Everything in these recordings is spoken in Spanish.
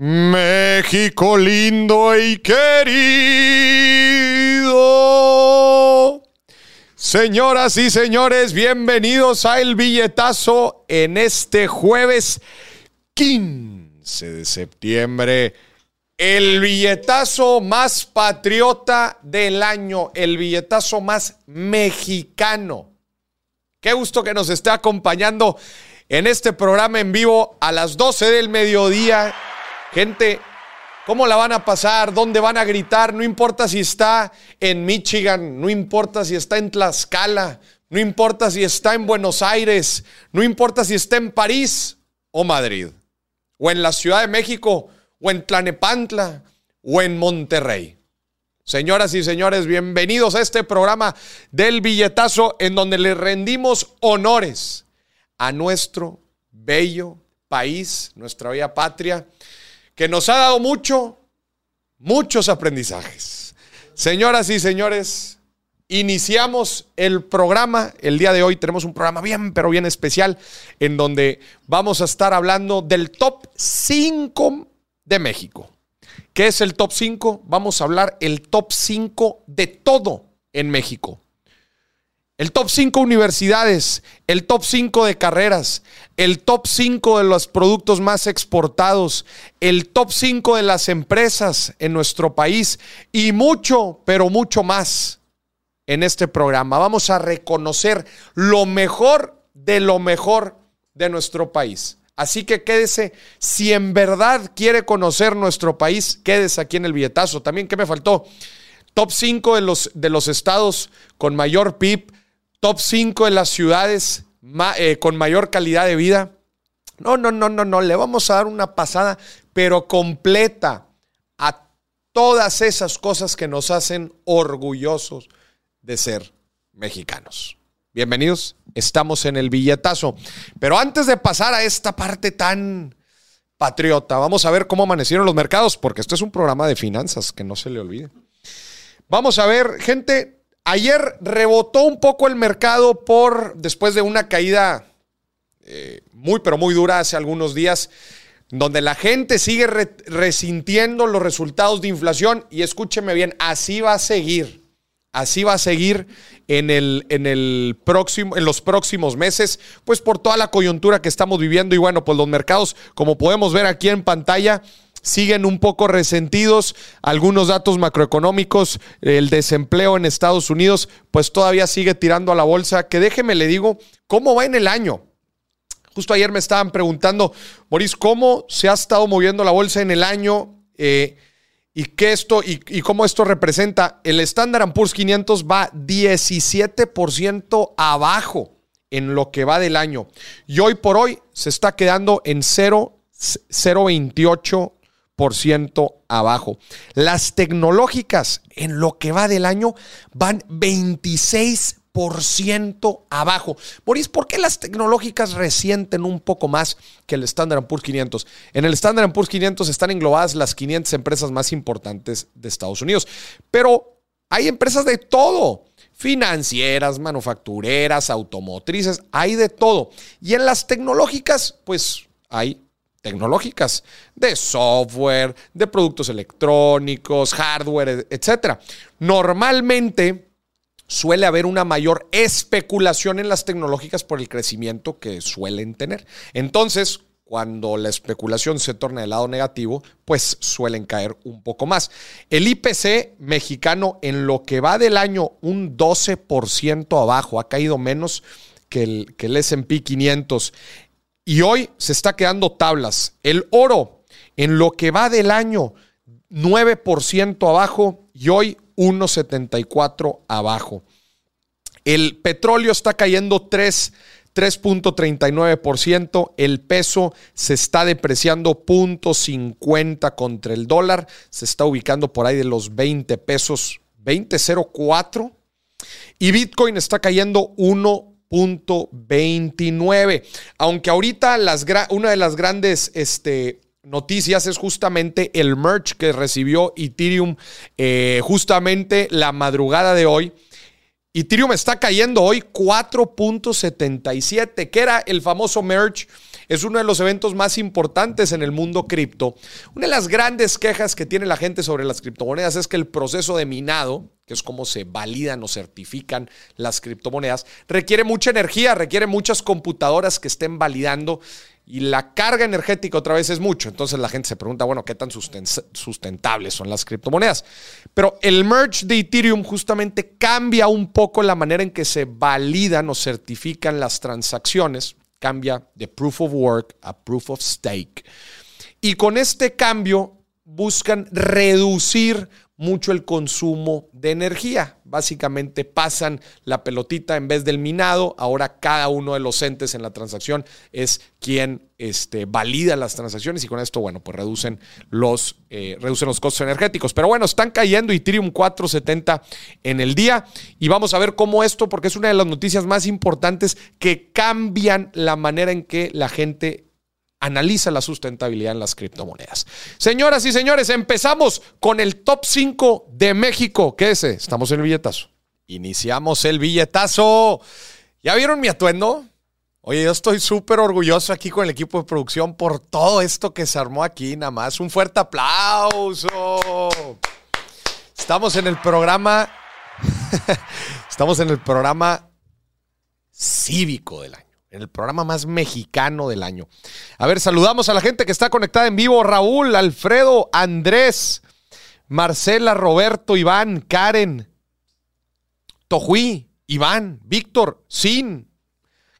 México lindo y querido. Señoras y señores, bienvenidos a El Billetazo en este jueves 15 de septiembre. El billetazo más patriota del año, el billetazo más mexicano. Qué gusto que nos esté acompañando en este programa en vivo a las 12 del mediodía Gente, ¿cómo la van a pasar? ¿Dónde van a gritar? No importa si está en Michigan, no importa si está en Tlaxcala, no importa si está en Buenos Aires, no importa si está en París o Madrid, o en la Ciudad de México, o en Tlanepantla, o en Monterrey. Señoras y señores, bienvenidos a este programa del billetazo en donde le rendimos honores a nuestro bello país, nuestra bella patria que nos ha dado mucho, muchos aprendizajes. Señoras y señores, iniciamos el programa. El día de hoy tenemos un programa bien, pero bien especial, en donde vamos a estar hablando del top 5 de México. ¿Qué es el top 5? Vamos a hablar el top 5 de todo en México. El top 5 universidades, el top 5 de carreras, el top 5 de los productos más exportados, el top 5 de las empresas en nuestro país y mucho, pero mucho más en este programa. Vamos a reconocer lo mejor de lo mejor de nuestro país. Así que quédese, si en verdad quiere conocer nuestro país, quédese aquí en el billetazo. También, ¿qué me faltó? Top 5 de los, de los estados con mayor PIB top 5 de las ciudades eh, con mayor calidad de vida. No, no, no, no, no, le vamos a dar una pasada, pero completa a todas esas cosas que nos hacen orgullosos de ser mexicanos. Bienvenidos, estamos en el billetazo. Pero antes de pasar a esta parte tan patriota, vamos a ver cómo amanecieron los mercados, porque esto es un programa de finanzas, que no se le olvide. Vamos a ver, gente, Ayer rebotó un poco el mercado por después de una caída eh, muy, pero muy dura hace algunos días, donde la gente sigue resintiendo los resultados de inflación. Y escúcheme bien, así va a seguir. Así va a seguir en, el, en, el próximo, en los próximos meses, pues por toda la coyuntura que estamos viviendo. Y bueno, pues los mercados, como podemos ver aquí en pantalla, siguen un poco resentidos. Algunos datos macroeconómicos, el desempleo en Estados Unidos, pues todavía sigue tirando a la bolsa. Que déjeme le digo, ¿cómo va en el año? Justo ayer me estaban preguntando, Boris, ¿cómo se ha estado moviendo la bolsa en el año? Eh, y qué esto y, cómo esto representa. El Standard Poor's 500 va 17% abajo en lo que va del año. Y hoy por hoy se está quedando en 0.28 abajo. Las tecnológicas en lo que va del año van 26% abajo. Boris, ¿por qué las tecnológicas resienten un poco más que el Standard Poor's 500? En el Standard Poor's 500 están englobadas las 500 empresas más importantes de Estados Unidos, pero hay empresas de todo financieras, manufactureras, automotrices, hay de todo. Y en las tecnológicas, pues hay tecnológicas, de software, de productos electrónicos, hardware, etc. Normalmente suele haber una mayor especulación en las tecnológicas por el crecimiento que suelen tener. Entonces, cuando la especulación se torna del lado negativo, pues suelen caer un poco más. El IPC mexicano en lo que va del año un 12% abajo, ha caído menos que el, que el SP 500. Y hoy se está quedando tablas. El oro, en lo que va del año, 9% abajo y hoy 1,74 abajo. El petróleo está cayendo 3, 3.39%. El peso se está depreciando 0.50 contra el dólar. Se está ubicando por ahí de los 20 pesos, 20.04. Y Bitcoin está cayendo 1 29. Aunque ahorita las una de las grandes este, noticias es justamente el merch que recibió Ethereum eh, justamente la madrugada de hoy. Ethereum está cayendo hoy 4.77, que era el famoso merch es uno de los eventos más importantes en el mundo cripto. Una de las grandes quejas que tiene la gente sobre las criptomonedas es que el proceso de minado, que es cómo se validan o certifican las criptomonedas, requiere mucha energía, requiere muchas computadoras que estén validando y la carga energética otra vez es mucho. Entonces la gente se pregunta, bueno, ¿qué tan sustentables son las criptomonedas? Pero el merge de Ethereum justamente cambia un poco la manera en que se validan o certifican las transacciones. Cambia de proof of work a proof of stake. Y con este cambio buscan reducir mucho el consumo de energía. Básicamente pasan la pelotita en vez del minado. Ahora cada uno de los entes en la transacción es quien este, valida las transacciones y con esto, bueno, pues reducen los, eh, reducen los costos energéticos. Pero bueno, están cayendo Ethereum 470 en el día y vamos a ver cómo esto, porque es una de las noticias más importantes que cambian la manera en que la gente analiza la sustentabilidad en las criptomonedas. Señoras y señores, empezamos con el top 5 de México. ¿Qué es? Estamos en el billetazo. Iniciamos el billetazo. ¿Ya vieron mi atuendo? Oye, yo estoy súper orgulloso aquí con el equipo de producción por todo esto que se armó aquí, nada más. Un fuerte aplauso. Estamos en el programa. Estamos en el programa cívico del año en el programa más mexicano del año. A ver, saludamos a la gente que está conectada en vivo. Raúl, Alfredo, Andrés, Marcela, Roberto, Iván, Karen, Tojuí, Iván, Víctor, Sin,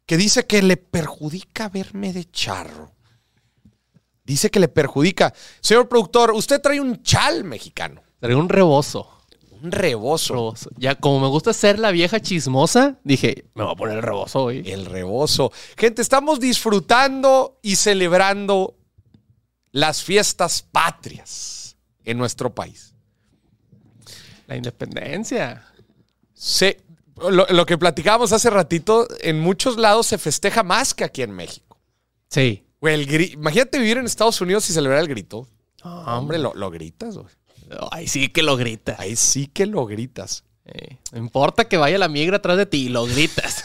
que dice que le perjudica verme de charro. Dice que le perjudica. Señor productor, usted trae un chal mexicano. Trae un rebozo. Un rebozo. Ya, como me gusta ser la vieja chismosa, dije, me voy a poner el rebozo hoy. El rebozo. Gente, estamos disfrutando y celebrando las fiestas patrias en nuestro país. La independencia. Se, lo, que platicábamos hace ratito, en muchos lados se festeja más que aquí en México. Sí. imagínate vivir en Estados Unidos y celebrar el grito. hombre, lo, lo gritas, güey. Ahí sí que lo gritas. Ahí sí que lo gritas. no importa que vaya la migra atrás de ti, lo gritas.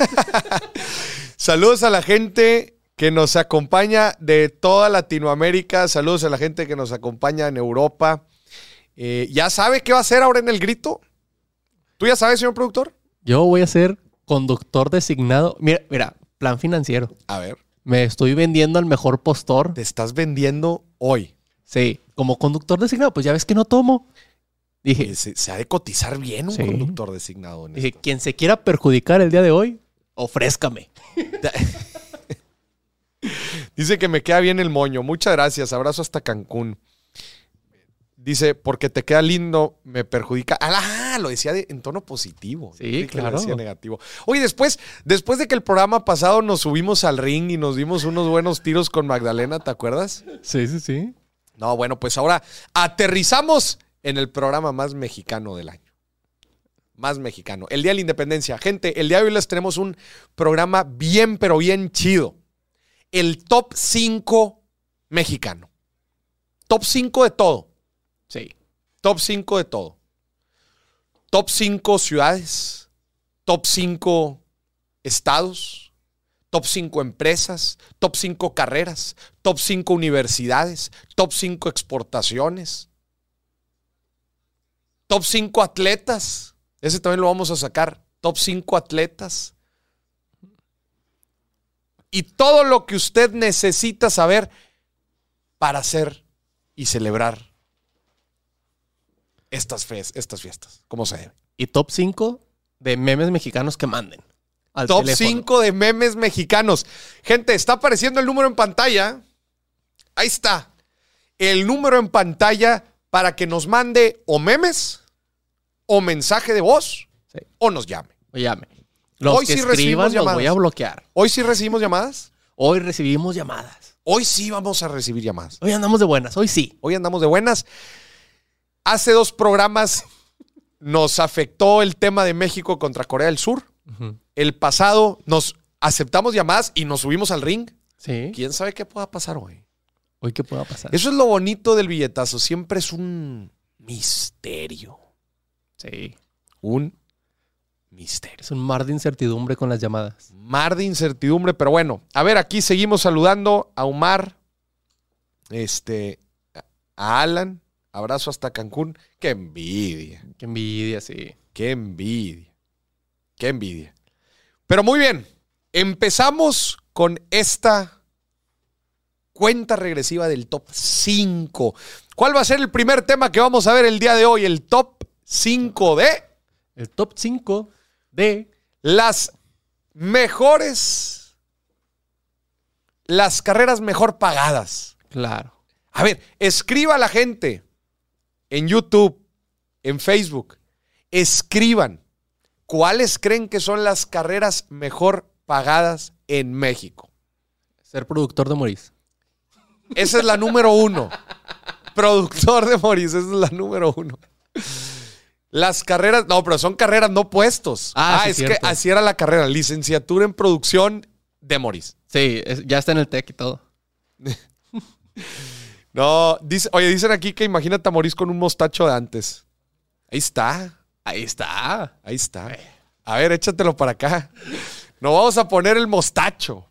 Saludos a la gente que nos acompaña de toda Latinoamérica. Saludos a la gente que nos acompaña en Europa. Eh, ¿Ya sabe qué va a hacer ahora en el grito? ¿Tú ya sabes, señor productor? Yo voy a ser conductor designado. Mira, mira, plan financiero. A ver. Me estoy vendiendo al mejor postor. Te estás vendiendo hoy. Sí, como conductor designado, pues ya ves que no tomo. Dije, se, ha de cotizar bien un conductor designado. dije, quien se quiera perjudicar el día de hoy, ofrézcame. Dice que me queda bien el moño. Muchas gracias. Abrazo hasta Cancún. Dice, porque te queda lindo, me perjudica. Ah, lo decía en tono positivo. Sí, claro. Lo decía negativo. Oye, después, después de que el programa pasado nos subimos al ring y nos dimos unos buenos tiros con Magdalena, ¿te acuerdas? Sí, sí, sí. No, bueno, pues ahora aterrizamos en el programa más mexicano del año. Más mexicano. El Día de la Independencia. Gente, el día de hoy les tenemos un programa bien, pero bien chido. El top 5 mexicano. Top 5 de todo. Sí. Top 5 de todo. Top 5 ciudades. Top 5 estados top 5 empresas, top 5 carreras, top 5 universidades, top 5 exportaciones, top 5 atletas. Ese también lo vamos a sacar. Top 5 atletas. Y todo lo que usted necesita saber para hacer y celebrar estas, estas fiestas, como se debe. Y top 5 de memes mexicanos que manden. Top 5 de memes mexicanos. Gente, está apareciendo el número en pantalla. Ahí está. El número en pantalla para que nos mande o memes o mensaje de voz o nos llame. O llame. Hoy sí recibimos llamadas. voy a bloquear. ¿Hoy sí recibimos llamadas? Hoy recibimos llamadas. Hoy sí vamos a recibir llamadas. Hoy andamos de buenas, hoy sí. Hoy andamos de buenas. Hace dos programas nos afectó el tema de México contra Corea del Sur el pasado nos aceptamos llamadas y nos subimos al ring. Sí. ¿Quién sabe qué pueda pasar hoy? Hoy qué pueda pasar. Eso es lo bonito del billetazo. Siempre es un misterio. Sí. Un misterio. Es un mar de incertidumbre con las llamadas. Mar de incertidumbre, pero bueno. A ver, aquí seguimos saludando a Omar, este, a Alan. Abrazo hasta Cancún. Qué envidia, Qué envidia, sí. qué envidia, qué envidia. Pero muy bien, empezamos con esta cuenta regresiva del top 5. ¿Cuál va a ser el primer tema que vamos a ver el día de hoy? El top 5 de El top 5 de. las mejores, las carreras mejor pagadas. Claro. A ver, escriba a la gente en YouTube, en Facebook, escriban cuáles creen que son las carreras mejor pagadas en México. Ser productor de Moris. Esa es la número uno. Productor de Moris, esa es la número uno. Las carreras, no, pero son carreras, no puestos. Ah, sí, es cierto. que así era la carrera, licenciatura en producción de Moris. Sí, es- ya está en el tech y todo. No, dice, oye, dicen aquí que imagínate a Moris con un mostacho de antes. Ahí está, Ahí está. ahí está. A ver, échatelo para acá. Nos vamos a poner el mostacho.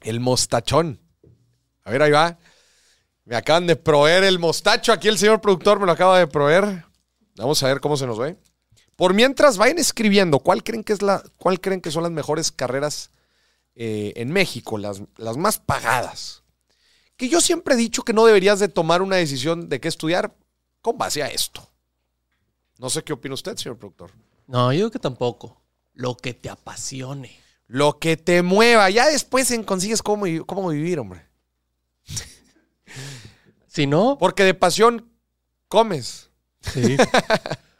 El mostachón. A ver, ahí va. Me acaban de proveer el mostacho. Aquí el señor productor me lo acaba de proveer. Vamos a ver cómo se nos ve. Por mientras, vayan escribiendo cuál creen que, es la, cuál creen que son las mejores carreras eh, en México, las, las más pagadas. Que yo siempre he dicho que no deberías de tomar una decisión de qué estudiar con base a esto. No sé qué opina usted, señor productor. No, yo digo que tampoco. Lo que te apasione. Lo que te mueva. Ya después en consigues cómo, cómo vivir, hombre. Si no, Porque de pasión comes. sí.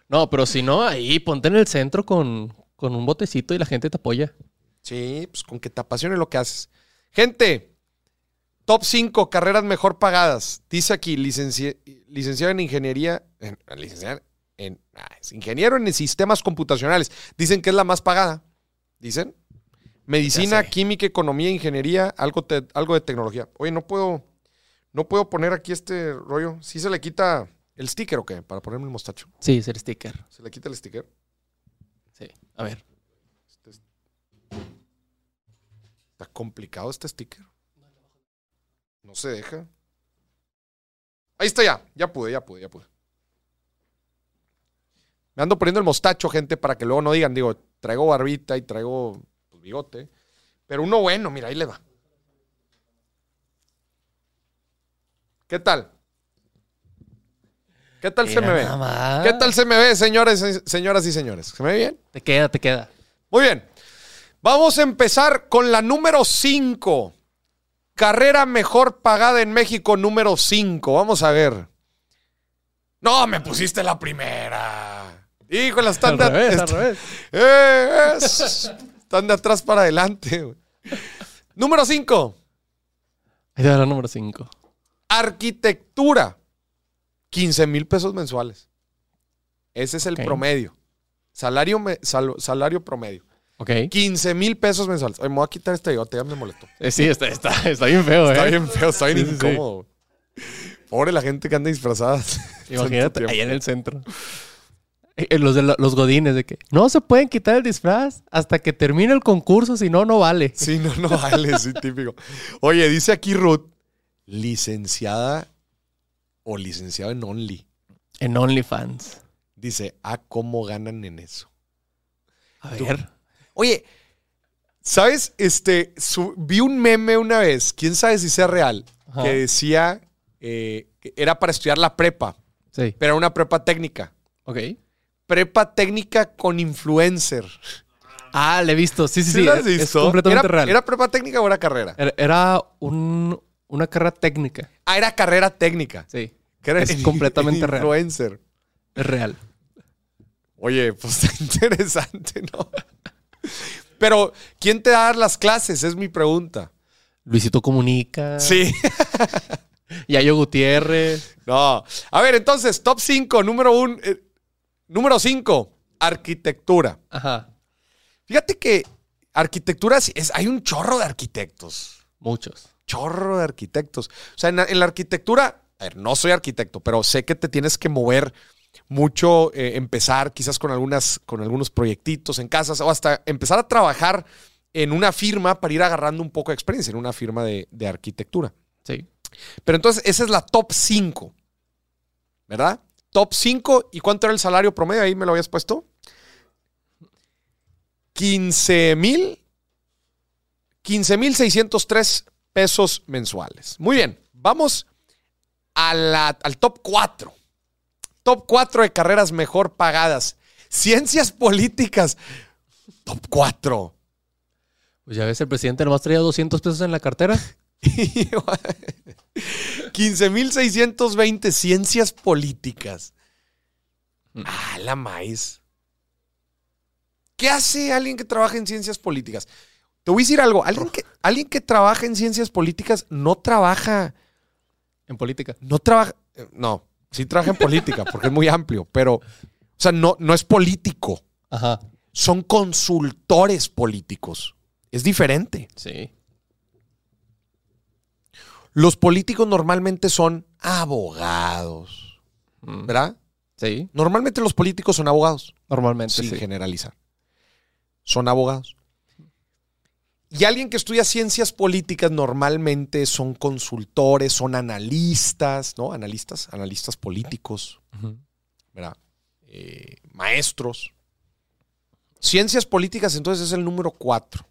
No, pero si no, ahí ponte en el centro con, con un botecito y la gente te apoya. Sí, pues con que te apasione lo que haces. Gente, top 5 carreras mejor pagadas. Dice aquí, licenci- licenciado en ingeniería. en- licenciado en. ah, es ingeniero en sistemas computacionales. Dicen que es la más pagada. Dicen. Medicina, química, economía, ingeniería, algo, te- algo de tecnología. Oye, no puedo. No puedo poner aquí este rollo. ¿Sí se le quita el sticker o qué? Para ponerme el mostacho. Sí, ser sticker. ¿Se le quita el sticker? Sí. A ver. Está complicado este sticker. No se deja. Ahí está ya. Ya pude, ya pude, ya pude. Me ando poniendo el mostacho, gente, para que luego no digan, digo, traigo barbita y traigo pues, bigote. Pero uno bueno, mira, ahí le va. ¿Qué tal? ¿Qué tal se me ve? más. ¿Qué tal se me ve, señores, señoras y señores? ¿Se me ve bien? Te queda, te queda. Muy bien. Vamos a empezar con la número 5. Carrera mejor pagada en México, número 5. Vamos a ver. No, me pusiste la primera. Híjole, están Al de, revés, al est- revés. Eh, es- están de atrás para adelante. güey. Número 5. Ahí te número 5. Arquitectura. 15 mil pesos mensuales. Ese es el promedio. Salario, me- sal- salario promedio. Ok. 15 mil pesos mensuales. Ay, me voy a quitar este bigote, ya me molestó. Eh, sí, está, está, está bien feo, Está ¿eh? bien feo, está bien Sí, incómodo. Pobre la gente que anda disfrazada. Imagínate, ahí en el centro. Eh, eh, Los, de la- los godines de que no se pueden quitar el disfraz hasta que termine el concurso, si no, no vale. Sí, no, no vale, sí, típico. Oye, dice aquí Ruth, licenciada o licenciado en Only. En OnlyFans. Dice, ah, ¿cómo ganan en eso? A ver. Oye, ¿sabes? Este, su- vi un meme una vez, quién sabe si sea real, Ajá. que decía eh, que era para estudiar la prepa, Sí. pero era una prepa técnica. Ok. Prepa técnica con influencer. Ah, le he visto. Sí, sí, sí. Completamente ¿Era, real. ¿Era prepa técnica o era carrera? Era, era un- una carrera técnica. Ah, era carrera técnica. Sí. Que era Es en- completamente en real. influencer. Es real. Oye, pues está interesante, ¿no? Pero, ¿quién te da las clases? Es mi pregunta. Luisito Comunica. Sí. Yayo Gutiérrez. No. A ver, entonces, top 5, número 1. Número 5, arquitectura. Ajá. Fíjate que arquitectura, es, hay un chorro de arquitectos. Muchos. Chorro de arquitectos. O sea, en la, en la arquitectura, a ver, no soy arquitecto, pero sé que te tienes que mover mucho eh, empezar quizás con, algunas, con algunos proyectitos en casas o hasta empezar a trabajar en una firma para ir agarrando un poco de experiencia, en una firma de, de arquitectura. Sí. Pero entonces esa es la top 5, ¿verdad? Top 5. ¿Y cuánto era el salario promedio? Ahí me lo habías puesto. 15 mil. 15 mil 603 pesos mensuales. Muy bien, vamos a la- al top 4. Top 4 de carreras mejor pagadas. Ciencias políticas. Top 4. Pues ya ves, el presidente nomás traía 200 pesos en la cartera. 15.620 ciencias políticas. Ah, la maíz. ¿Qué hace alguien que trabaja en ciencias políticas? Te voy a decir algo. Alguien que, alguien que trabaja en ciencias políticas no trabaja. En política. No trabaja. eh, No, sí trabaja en política porque es muy amplio, pero. O sea, no, no es político. Ajá. Son consultores políticos. Es diferente. Sí. Los políticos normalmente son abogados. Mm. ¿Verdad? Sí, Normalmente los políticos son abogados, normalmente sin sí. generalizar. Son abogados. Y alguien que estudia ciencias políticas normalmente son consultores, son analistas, ¿no? Analistas, analistas políticos. ¿verdad? Eh, maestros. Ciencias políticas entonces es el número cuatro.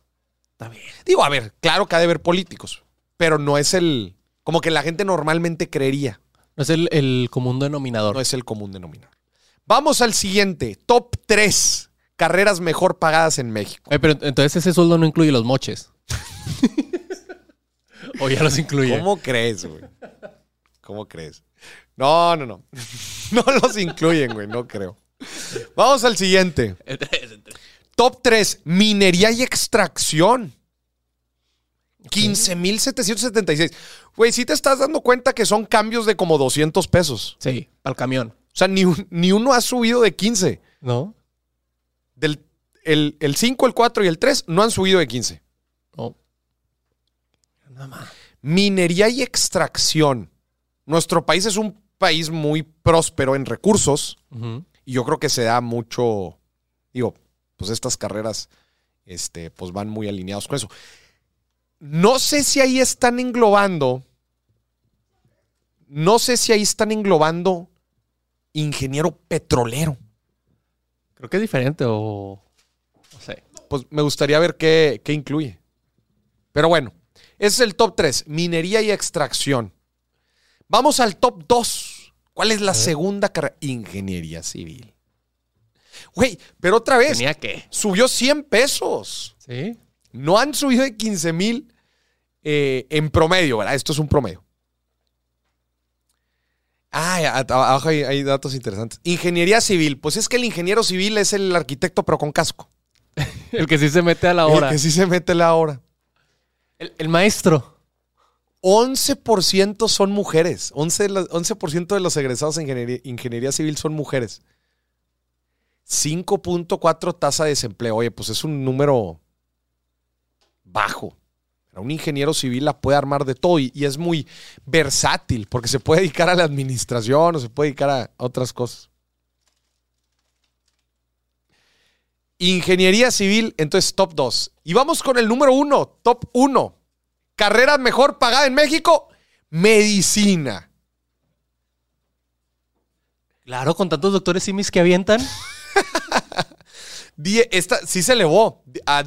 Digo, a ver, claro que ha de haber políticos, pero no es el, como que la gente normalmente creería. No es el, el común denominador. No es el común denominador. Vamos al siguiente, top 3 carreras mejor pagadas en México. Eh, pero entonces ese sueldo no incluye los moches. o ya los incluye. ¿Cómo crees, güey? ¿Cómo crees? No, no, no. No los incluyen, güey, no creo. Vamos al siguiente. Top 3, minería y extracción. 15,776. Güey, sí te estás dando cuenta que son cambios de como 200 pesos. Sí, al camión. O sea, ni, ni uno ha subido de 15. ¿No? Del, el, el 5, el 4 y el 3 no han subido de 15. No. Nada más. Minería y extracción. Nuestro país es un país muy próspero en recursos y yo creo que se da mucho, digo, pues estas carreras este, pues van muy alineados con eso. No sé si ahí están englobando, no sé si ahí están englobando ingeniero petrolero. Creo que es diferente o... No sé. Pues me gustaría ver qué, qué incluye. Pero bueno, ese es el top 3, minería y extracción. Vamos al top 2. ¿Cuál es la segunda carrera? Ingeniería civil. Güey, pero otra vez, ¿Tenía qué? subió 100 pesos. Sí. No han subido de 15 mil eh, en promedio, ¿verdad? Esto es un promedio. Ah, abajo hay, hay datos interesantes. Ingeniería civil. Pues es que el ingeniero civil es el arquitecto, pero con casco. El que sí se mete a la El hora. que sí se mete la hora. El, el maestro. 11% son mujeres. 11%, de los- 11% de los egresados en ingeniería, ingeniería civil son mujeres. 5.4 tasa de desempleo. Oye, pues es un número bajo. Un ingeniero civil la puede armar de todo y, y es muy versátil porque se puede dedicar a la administración o se puede dedicar a otras cosas. Ingeniería civil, entonces top 2. Y vamos con el número 1, top 1. Carrera mejor pagada en México, medicina. Claro, con tantos doctores simis que avientan. Esta sí se elevó a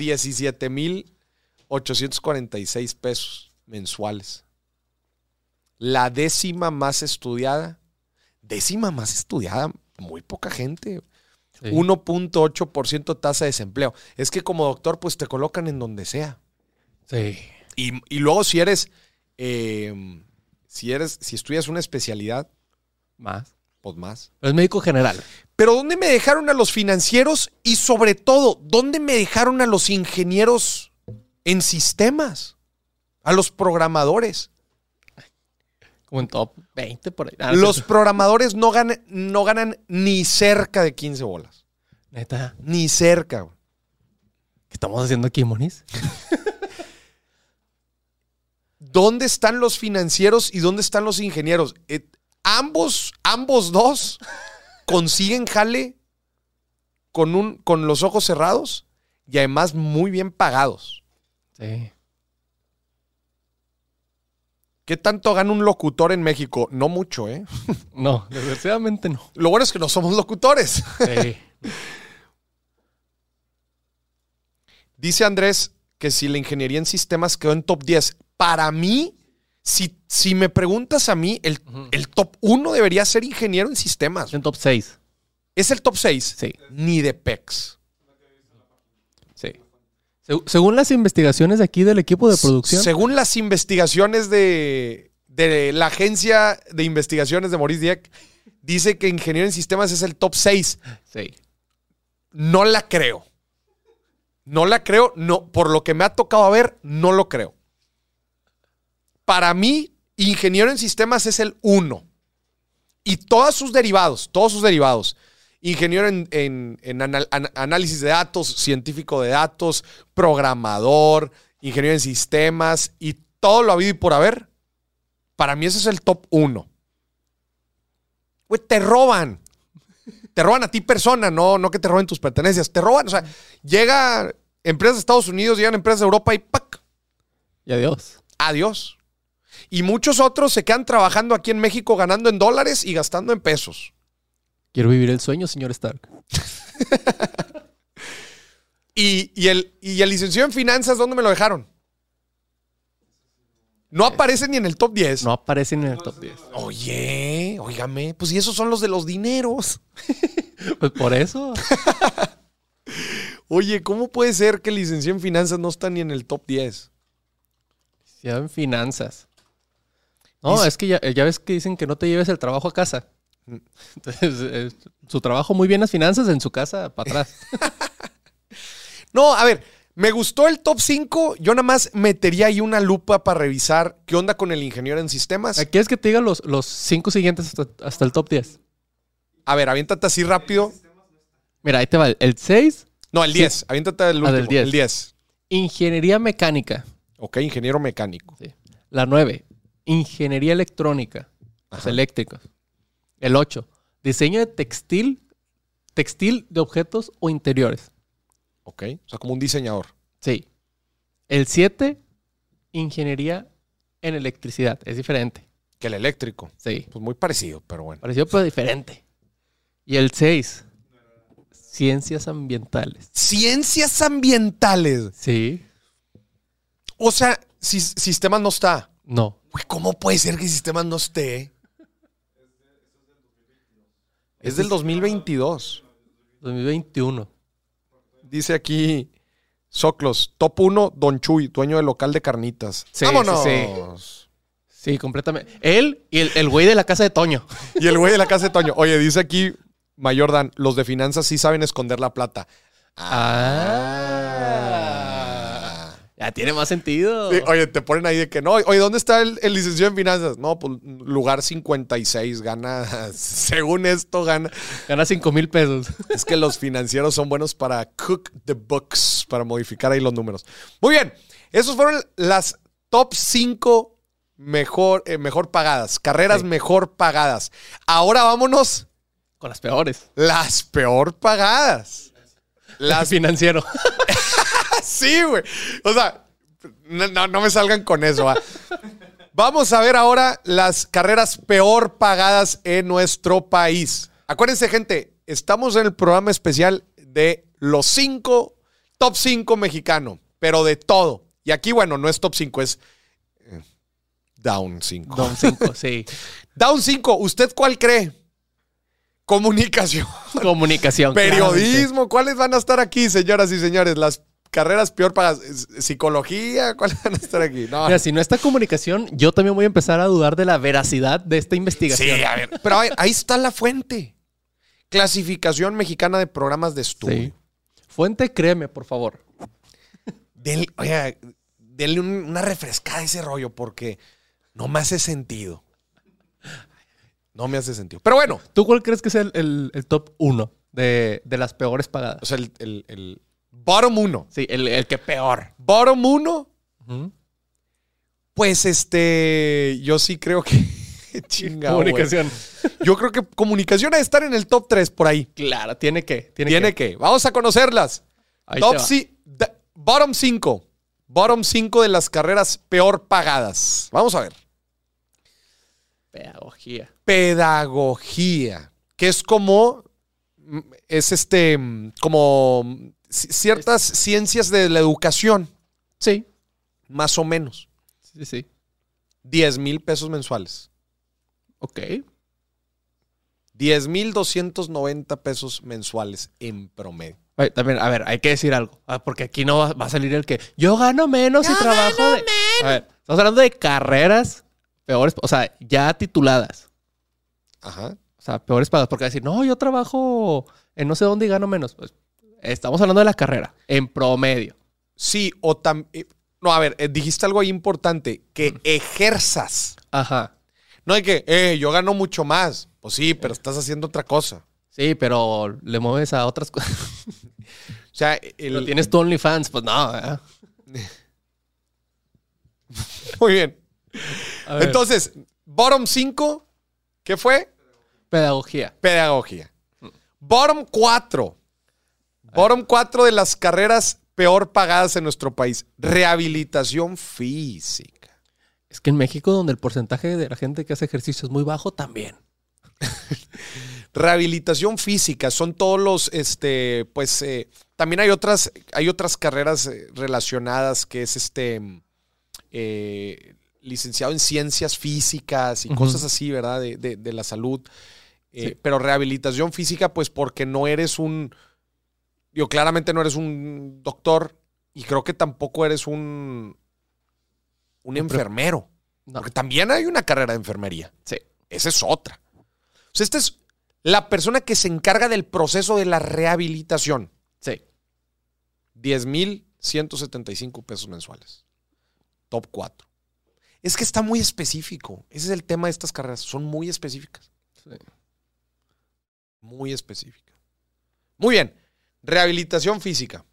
17,846 pesos mensuales. La décima más estudiada. Décima más estudiada, muy poca gente. Sí. 1.8% tasa de desempleo. Es que como doctor, pues te colocan en donde sea. Sí. Y, y luego si eres, eh, si eres, si estudias una especialidad, Más. pues más. Pero es médico general. Pero ¿dónde me dejaron a los financieros? Y sobre todo, ¿dónde me dejaron a los ingenieros en sistemas? A los programadores. Como en top 20 por ahí. Ah, Los programadores no ganan, no ganan ni cerca de 15 bolas. Neta. Ni cerca. güey. ¿Qué estamos haciendo aquí, Moniz? ¿Dónde están los financieros y dónde están los ingenieros? Eh, ambos, ambos dos consiguen jale con, un, con los ojos cerrados y además muy bien pagados. Sí. ¿Qué tanto gana un locutor en México? No mucho, ¿eh? No, desgraciadamente no. Lo bueno es que no somos locutores. Sí. Dice Andrés que si la ingeniería en sistemas quedó en top 10. Para mí, si, si me preguntas a mí, el, el top 1 debería ser ingeniero en sistemas. En top 6. ¿Es el top 6? Sí. Ni de PEX. Según las investigaciones de aquí del equipo de producción, Según las investigaciones de, de la agencia de investigaciones de Maurice Dieck, dice que ingeniero en sistemas es el top 6. sí. No la creo. No la creo. No, por lo que me ha tocado ver, no lo creo. Para mí, ingeniero en sistemas es el 1. Y todos sus derivados, todos sus derivados. Ingeniero en, en- en anal- an- análisis de datos, científico de datos, programador, ingeniero en sistemas y todo lo habido y por haber. Para mí ese es el top 1. Güey, te roban. Te roban a ti persona, no, no que te roben tus pertenencias. Te roban, o sea, llega empresas de Estados Unidos, llegan empresas de Europa y ¡pac! Y adiós. Adiós. Y muchos otros se quedan trabajando aquí en México ganando en dólares y gastando en pesos. Quiero vivir el sueño, señor Stark. Y, y el, y el licenciado en finanzas, ¿dónde me lo dejaron? No aparece ni en el top 10. No aparecen en el top 10. Oye, óigame, pues y esos son los de los dineros. Pues por eso. Oye, ¿cómo puede ser que el licenciado en finanzas no está ni en el top 10? Ya en finanzas. No, es que ya, ya ves que dicen que no te lleves el trabajo a casa. Entonces, eh, su trabajo muy bien las finanzas en su casa para atrás. No, a ver, me gustó el top 5. Yo nada más metería ahí una lupa para revisar qué onda con el ingeniero en sistemas. ¿Quieres que te diga los, los cinco siguientes hasta, hasta el top 10? A ver, aviéntate así rápido. Mira, ahí te va. El 6, No, el Sí. 10. Aviéntate el Ah, último. del 10. El 10. ingeniería mecánica. Ok, ingeniero mecánico. Sí. La 9, ingeniería electrónica. Los eléctricos. El 8, diseño de textil, textil de objetos o interiores. Ok, o sea, como un diseñador. Sí. El 7, ingeniería en electricidad. Es diferente. Que el eléctrico. Sí. Pues muy parecido, pero bueno. Parecido pero diferente. Y el 6, ciencias ambientales. Ciencias ambientales. Sí. O sea, si, sistemas no está. No. ¿cómo puede ser que sistemas no esté? Es del 2022. 2021. Dice aquí Soclos, top 1, Don Chuy, dueño del local de carnitas. Sí, ¡Vámonos! sí, Sí, completamente. Él y el, el güey de la casa de Toño. Y el güey de la casa de Toño. Oye, dice aquí Mayor Dan, los de finanzas sí saben esconder la plata. Ah. Ya tiene más sentido. Sí, oye, te ponen ahí de que no. Oye, ¿dónde está el, el licenciado en finanzas? No, pues lugar 56, gana, según esto, gana. Gana 5 mil pesos. Es que los financieros son buenos para cook the books, para modificar ahí los números. Muy bien, esos fueron las top 5 mejor, eh, mejor pagadas, carreras Sí. mejor pagadas. Ahora vámonos, Con las peores. las peor pagadas. Las Financiero. Sí, güey. O sea, no, no- me salgan con eso. va. Vamos a ver ahora las carreras peor pagadas en nuestro país. Acuérdense, gente, estamos en el programa especial de los cinco, top 5 mexicano, pero de todo. Y aquí, bueno, no es top 5, es eh, down 5. Don 5, sí. Down 5, ¿usted cuál cree? Comunicación. Comunicación. claramente. Periodismo, ¿cuáles van a estar aquí, señoras y señores? Las carreras peor. ¿Es- ¿Psicología? ¿Cuáles van a estar aquí? No. Mira, si no está comunicación, yo también voy a empezar a dudar de la veracidad de esta Sí, investigación. a ver. Pero a ver, ahí está la fuente. Clasificación mexicana de programas de estudio. Sí. Fuente, créeme, por favor. Del- oiga, denle un- una refrescada a ese rollo porque no me hace sentido. No me hace sentido. Pero bueno, ¿Tú cuál crees que es el, el- el top 1 de, de las peores pagadas? o sea, el- el bottom 1. Sí, el, el que peor. Bottom 1, Ujú. pues este, yo sí creo que güey. Comunicación. Yo creo que comunicación ha de estar en el top 3 por ahí. Claro, tiene que. Tiene, Tiene que. que. Vamos a conocerlas. Ahí Top bottom 5. Bottom 5 de las carreras peor pagadas. Vamos a ver. Pedagogía. Pedagogía. Que es como. mm, Es este. mm, Como. Ci- Ciertas ciencias de la educación. Sí. Más o menos. Sí, sí. 10 mil pesos mensuales. Ok. 10 mil 290 pesos mensuales en promedio. Oye, también, a ver, hay que decir algo. Ah, porque aquí no va, va a salir el que yo gano menos y trabajo. de-". A ver, estamos hablando de carreras peores, o sea, ya tituladas. Ajá. O sea, peores pagadas. Porque decir, no, yo trabajo en no sé dónde y gano menos. Pues estamos hablando de la carrera, en promedio. Sí, o también. No, a ver, eh, dijiste algo ahí importante. Que ejerzas. Ajá. No hay que, eh, yo gano mucho más. Pues sí, pero estás haciendo otra cosa. Sí, pero le mueves a otras cosas. O sea, el- tienes tu OnlyFans, pues no. muy bien. Entonces, bottom 5, ¿qué fue? pedagogía. Pedagogía. Bottom 4. Bottom 4 de las carreras peor pagadas en nuestro país. Rehabilitación física. Es que en México, donde el porcentaje de la gente que hace ejercicio es muy bajo, también. Rehabilitación física son todos los, este, pues, eh, también hay otras, hay otras carreras eh, relacionadas que es este, eh, licenciado en ciencias físicas y cosas así, ¿verdad? De, de- de la salud. Eh, Sí. Pero rehabilitación física, pues, porque no eres un, yo claramente no eres un doctor y creo que tampoco eres un, un enfermero. No. Porque también hay una carrera de enfermería. Sí. Esa es otra. O sea, esta es la persona que se encarga del proceso de la rehabilitación. Sí. 10,175 pesos mensuales. Top 4. Es que está muy específico. Ese es el tema de estas carreras. Son muy específicas. Sí. Muy específicas. Muy bien. Rehabilitación física.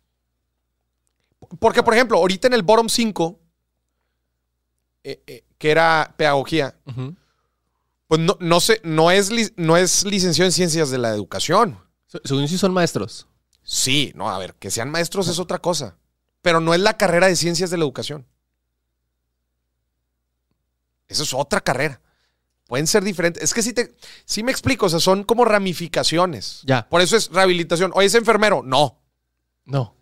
Porque, por ejemplo, ahorita en el bottom 5, eh, eh, que era pedagogía, pues no, no, sé, no, es, no es licenciado en ciencias de la educación. Se- Según si son maestros. Sí, no, a ver, que sean maestros es otra cosa. Pero no es la carrera de ciencias de la educación. Esa es otra carrera. Pueden ser diferentes. Es que sí, te, sí me explico, o sea, son como ramificaciones. Ya. Por eso es rehabilitación. Oye, ¿es enfermero? No, No.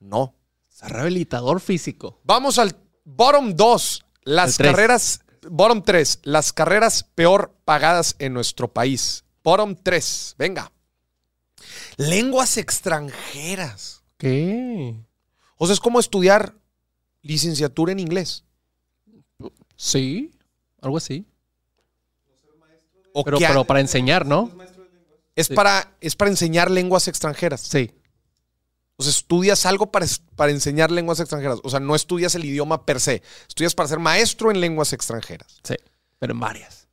no. Sea, rehabilitador físico. Vamos al bottom 2. Las El tres. carreras, bottom 3, las carreras peor pagadas en nuestro país. Bottom 3, venga. Lenguas extranjeras. ¿Qué? O sea, es como estudiar licenciatura en inglés. Sí. Algo así. O Pero, que pero para enseñar, ¿no? es, sí. para, es para enseñar lenguas extranjeras. Sí. O sea, estudias algo para, para enseñar lenguas extranjeras. O sea, no estudias el idioma per se. Estudias para ser maestro en lenguas extranjeras. Sí. Pero en varias.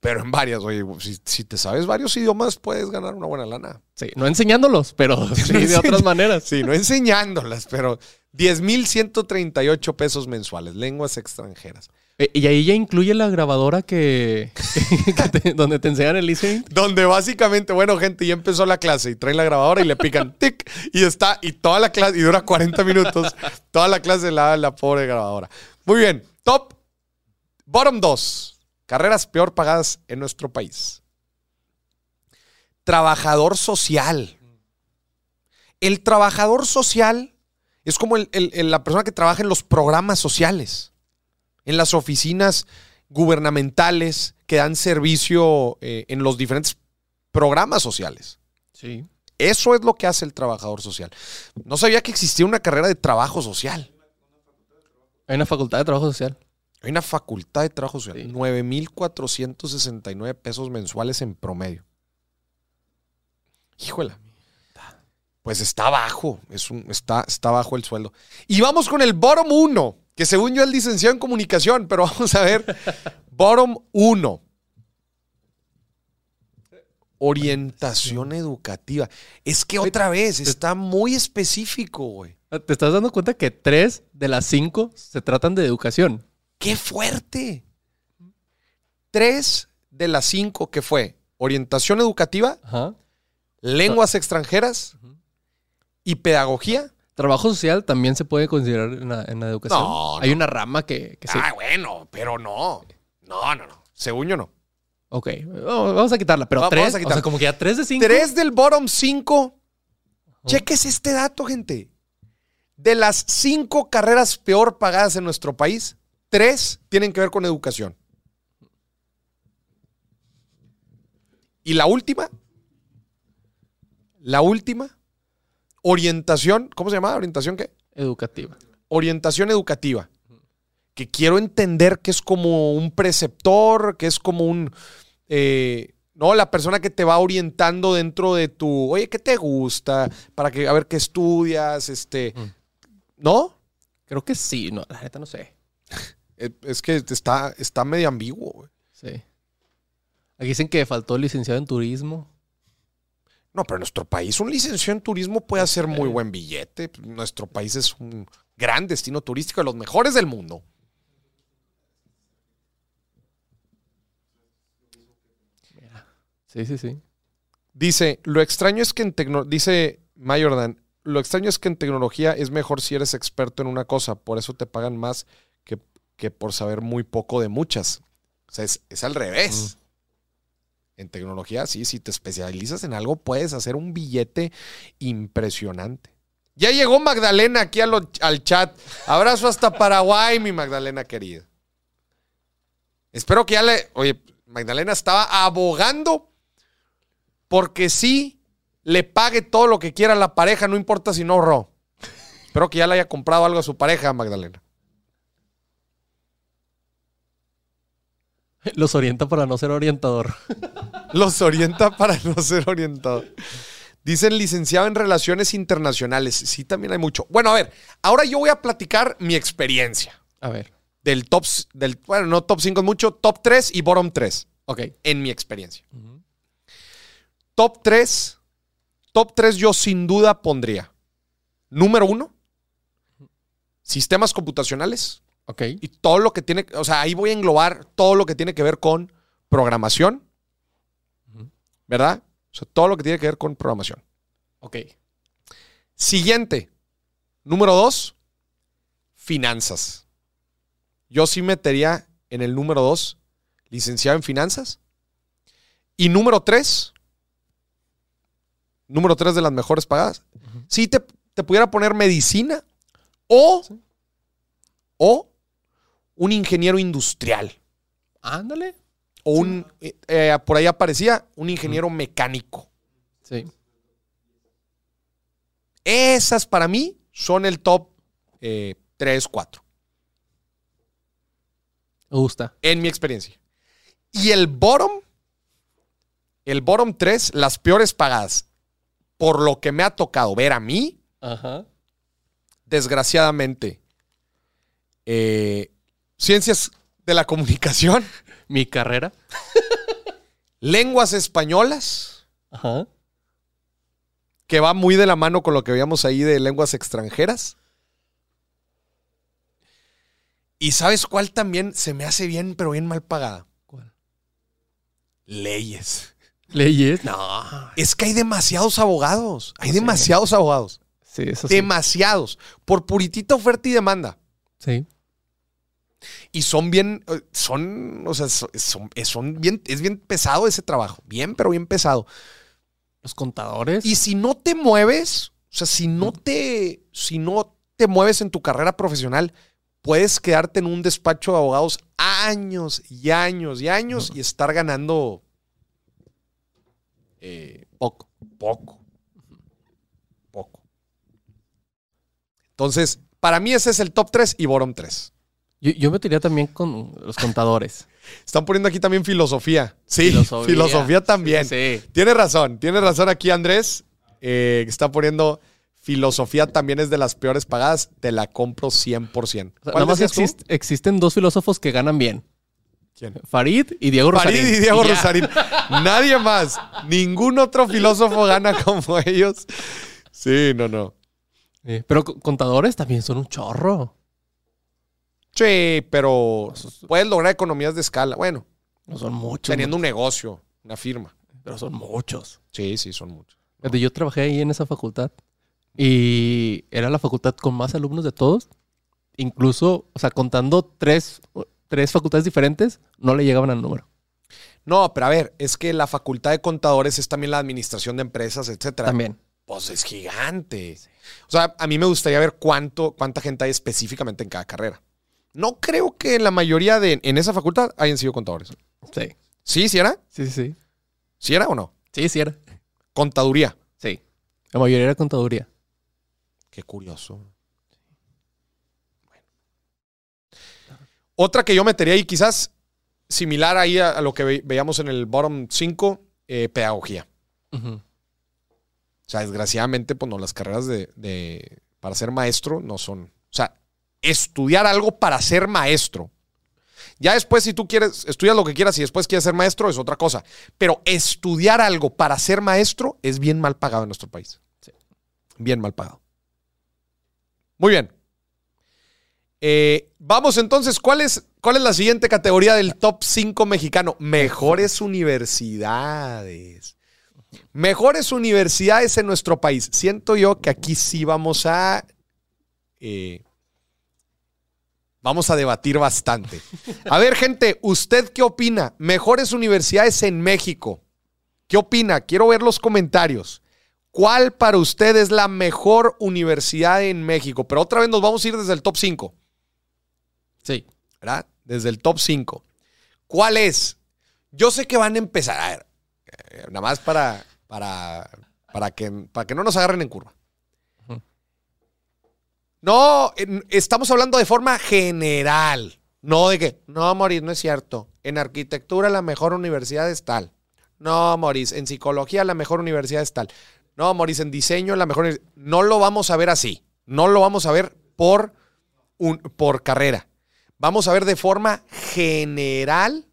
Pero en varias, oye, si, si te sabes varios idiomas, puedes ganar una buena lana. Sí. No enseñándolos, pero sí de otras maneras. Sí, no enseñándolas, pero 10,138 pesos mensuales, lenguas extranjeras. Eh, Y ahí ya incluye la grabadora que, te- donde te enseñan el listening. Donde básicamente, bueno, gente, ya empezó la clase y traen la grabadora y le pican tic y está, y toda la clase, y dura 40 minutos, toda la clase la la pobre grabadora. Muy bien, top, bottom 2, carreras peor pagadas en nuestro país. Trabajador social. El trabajador social es como el- la persona que trabaja en los programas sociales, en las oficinas gubernamentales que dan servicio eh, en los diferentes programas sociales. Sí. Eso es lo que hace el trabajador social. No sabía que existía una carrera de trabajo social. Hay una facultad de trabajo social. Hay una facultad de trabajo social. Sí. 9,469 pesos mensuales en promedio. Híjole. Pues está bajo. Es un, está, está bajo el sueldo. Y vamos con el bottom 1, que según yo es licenciado en comunicación, pero vamos a ver. bottom 1. Orientación educativa. Es que otra vez está muy específico, güey. Ah, ¿Te estás dando cuenta que tres de las cinco se tratan de educación? ¡Qué fuerte! tres de las cinco que fue orientación educativa, Ajá. lenguas extranjeras y pedagogía. Trabajo social también se puede considerar en la, en la educación. No, Hay no. una rama que. Ah, bueno, pero no. No, no, no. Según yo no. Ok, vamos vamos a quitarla. Pero Va- tres, vamos a o sea, como que ya tres de cinco. Tres del bottom 5. Cheques este dato, gente. De las cinco carreras peor pagadas en nuestro país, tres tienen que ver con educación. Y la última, la última, orientación, ¿cómo se llama? ¿Orientación qué? Educativa. orientación educativa. Que quiero entender que es como un preceptor, que es como un. eh, no, la persona que te va orientando dentro de tu. Oye, ¿qué te gusta? Para que, a ver qué estudias, este. Mm. ¿No? Creo que sí. No, la neta no sé. Es que está, está medio ambiguo, güey. Sí. Aquí dicen que faltó el licenciado en turismo. No, pero nuestro país un licenciado en turismo puede hacer muy buen billete. Nuestro país es un gran destino turístico de los mejores del mundo. Sí, sí, sí. Dice, lo extraño es que en tecnología, dice Mayordan, lo extraño es que en tecnología es mejor si eres experto en una cosa, por eso te pagan más que, que por saber muy poco de muchas. O sea, es, es al revés. En tecnología, sí, si te especializas en algo, puedes hacer un billete impresionante. Ya llegó Magdalena aquí al chat. Abrazo hasta Paraguay, mi Magdalena querida. Espero que ya le... Oye, Magdalena estaba abogando porque sí le pague todo lo que quiera a la pareja, no importa si no ahorró. Espero que ya le haya comprado algo a su pareja, Magdalena. Los orienta para no ser orientador. Los orienta para no ser orientado. Dicen licenciado en relaciones internacionales. Sí, también hay mucho. Bueno, a ver, ahora yo voy a platicar mi experiencia A ver. del top, del, bueno, no top 5 es mucho, top 3 y bottom 3, Ok. en mi experiencia. Top 3, top 3 yo sin duda pondría. Número 1, sistemas computacionales. Ok. y todo lo que tiene, o sea, ahí voy a englobar todo lo que tiene que ver con programación. ¿verdad? O sea, todo lo que tiene que ver con programación. Ok. Siguiente, número dos, finanzas. Yo sí metería en el número dos, licenciado en finanzas. Y número tres, número tres de las mejores pagadas. Sí te, te pudiera poner medicina o, o un ingeniero industrial. Ándale. O un, eh, eh, por ahí aparecía, un ingeniero mecánico. Sí. Esas para mí son el top 3, 4, Me gusta. en mi experiencia. Y el bottom, el bottom 3, las peores pagadas, por lo que me ha tocado ver a mí, Ajá. desgraciadamente, eh, ciencias de la comunicación, Mi carrera. lenguas españolas, Ajá. que va muy de la mano con lo que veíamos ahí de lenguas extranjeras. Y sabes cuál también se me hace bien, pero bien mal pagada. ¿Cuál? Leyes. Leyes. No. Es que hay demasiados abogados. Hay Sí. demasiados abogados. Sí, eso sí. Demasiados. Por puritita oferta y demanda. Sí. Y son bien, eh, son, o sea, son, eh, son bien, es bien pesado ese trabajo. Bien, pero bien pesado. Los contadores. Y si no te mueves, o sea, si no te, si no te mueves en tu carrera profesional, puedes quedarte en un despacho de abogados años y años y años y estar ganando eh, poco, poco, poco. Entonces, para mí ese es el top 3 y bottom 3. Yo, yo metería también con los contadores. Están poniendo aquí también filosofía. Sí, filosofía, Filosofía. también. Sí. Tiene razón, tiene razón aquí Andrés. eh, está poniendo filosofía también es de las peores pagadas. Te la compro 100%. O sea, ¿Cuál nada más decías tú? exist- existen dos filósofos que ganan bien. ¿Quién? Farid y Diego Rosarín. Farid y Diego. Rosarín. Nadie más. Ningún otro filósofo gana como ellos. Sí, no, no. Pero co- contadores también son un chorro. Sí, pero puedes lograr economías de escala. Bueno, No son muchos. Teniendo un negocio, una firma. Pero son muchos. Sí, sí, son muchos. Fíjate, Yo trabajé ahí en esa facultad y era la facultad con más alumnos de todos. Incluso, o sea, contando tres, tres facultades diferentes, no le llegaban al número. No, pero a ver, es que la facultad de contadores es también la administración de empresas, etcétera. También. Pues es gigante. O sea, a mí me gustaría ver cuánto, cuánta gente hay específicamente en cada carrera. No creo que la mayoría de en esa facultad hayan sido contadores. Sí. ¿Sí, sí era? Sí, sí, sí. ¿Sí era o no? Sí, sí era. Contaduría. Sí. La mayoría era contaduría. Qué curioso. Bueno. Otra que yo metería ahí, quizás similar ahí a, a lo que ve- veíamos en el bottom 5, eh, pedagogía. O sea, desgraciadamente, pues no, las carreras de, de- para ser maestro no son. O sea, estudiar algo para ser maestro. Ya después, si tú quieres, estudias lo que quieras y después quieres ser maestro, es otra cosa. Pero estudiar algo para ser maestro es bien mal pagado en nuestro país. Sí. Bien mal pagado. Muy bien. Eh, vamos entonces, ¿cuál es, ¿cuál es la siguiente categoría del top 5 mexicano? Mejores universidades. Mejores universidades en nuestro país. Siento yo que aquí sí vamos a. eh, vamos a debatir bastante. A ver, gente, ¿usted qué opina? Mejores universidades en México. ¿Qué opina? Quiero ver los comentarios. ¿Cuál para usted es la mejor universidad en México? Pero otra vez nos vamos a ir desde el top 5. Sí. ¿verdad? Desde el top 5. ¿Cuál es? Yo sé que van a empezar. A ver, eh, nada más para, para, para, que, para que no nos agarren en curva. No, estamos hablando de forma general. No de que, no, Moris, no es cierto. En arquitectura la mejor universidad es tal. No, Moris, en psicología la mejor universidad es tal. No, Moris, en diseño la mejor. No lo vamos a ver así. No lo vamos a ver por, un, por carrera. Vamos a ver de forma general,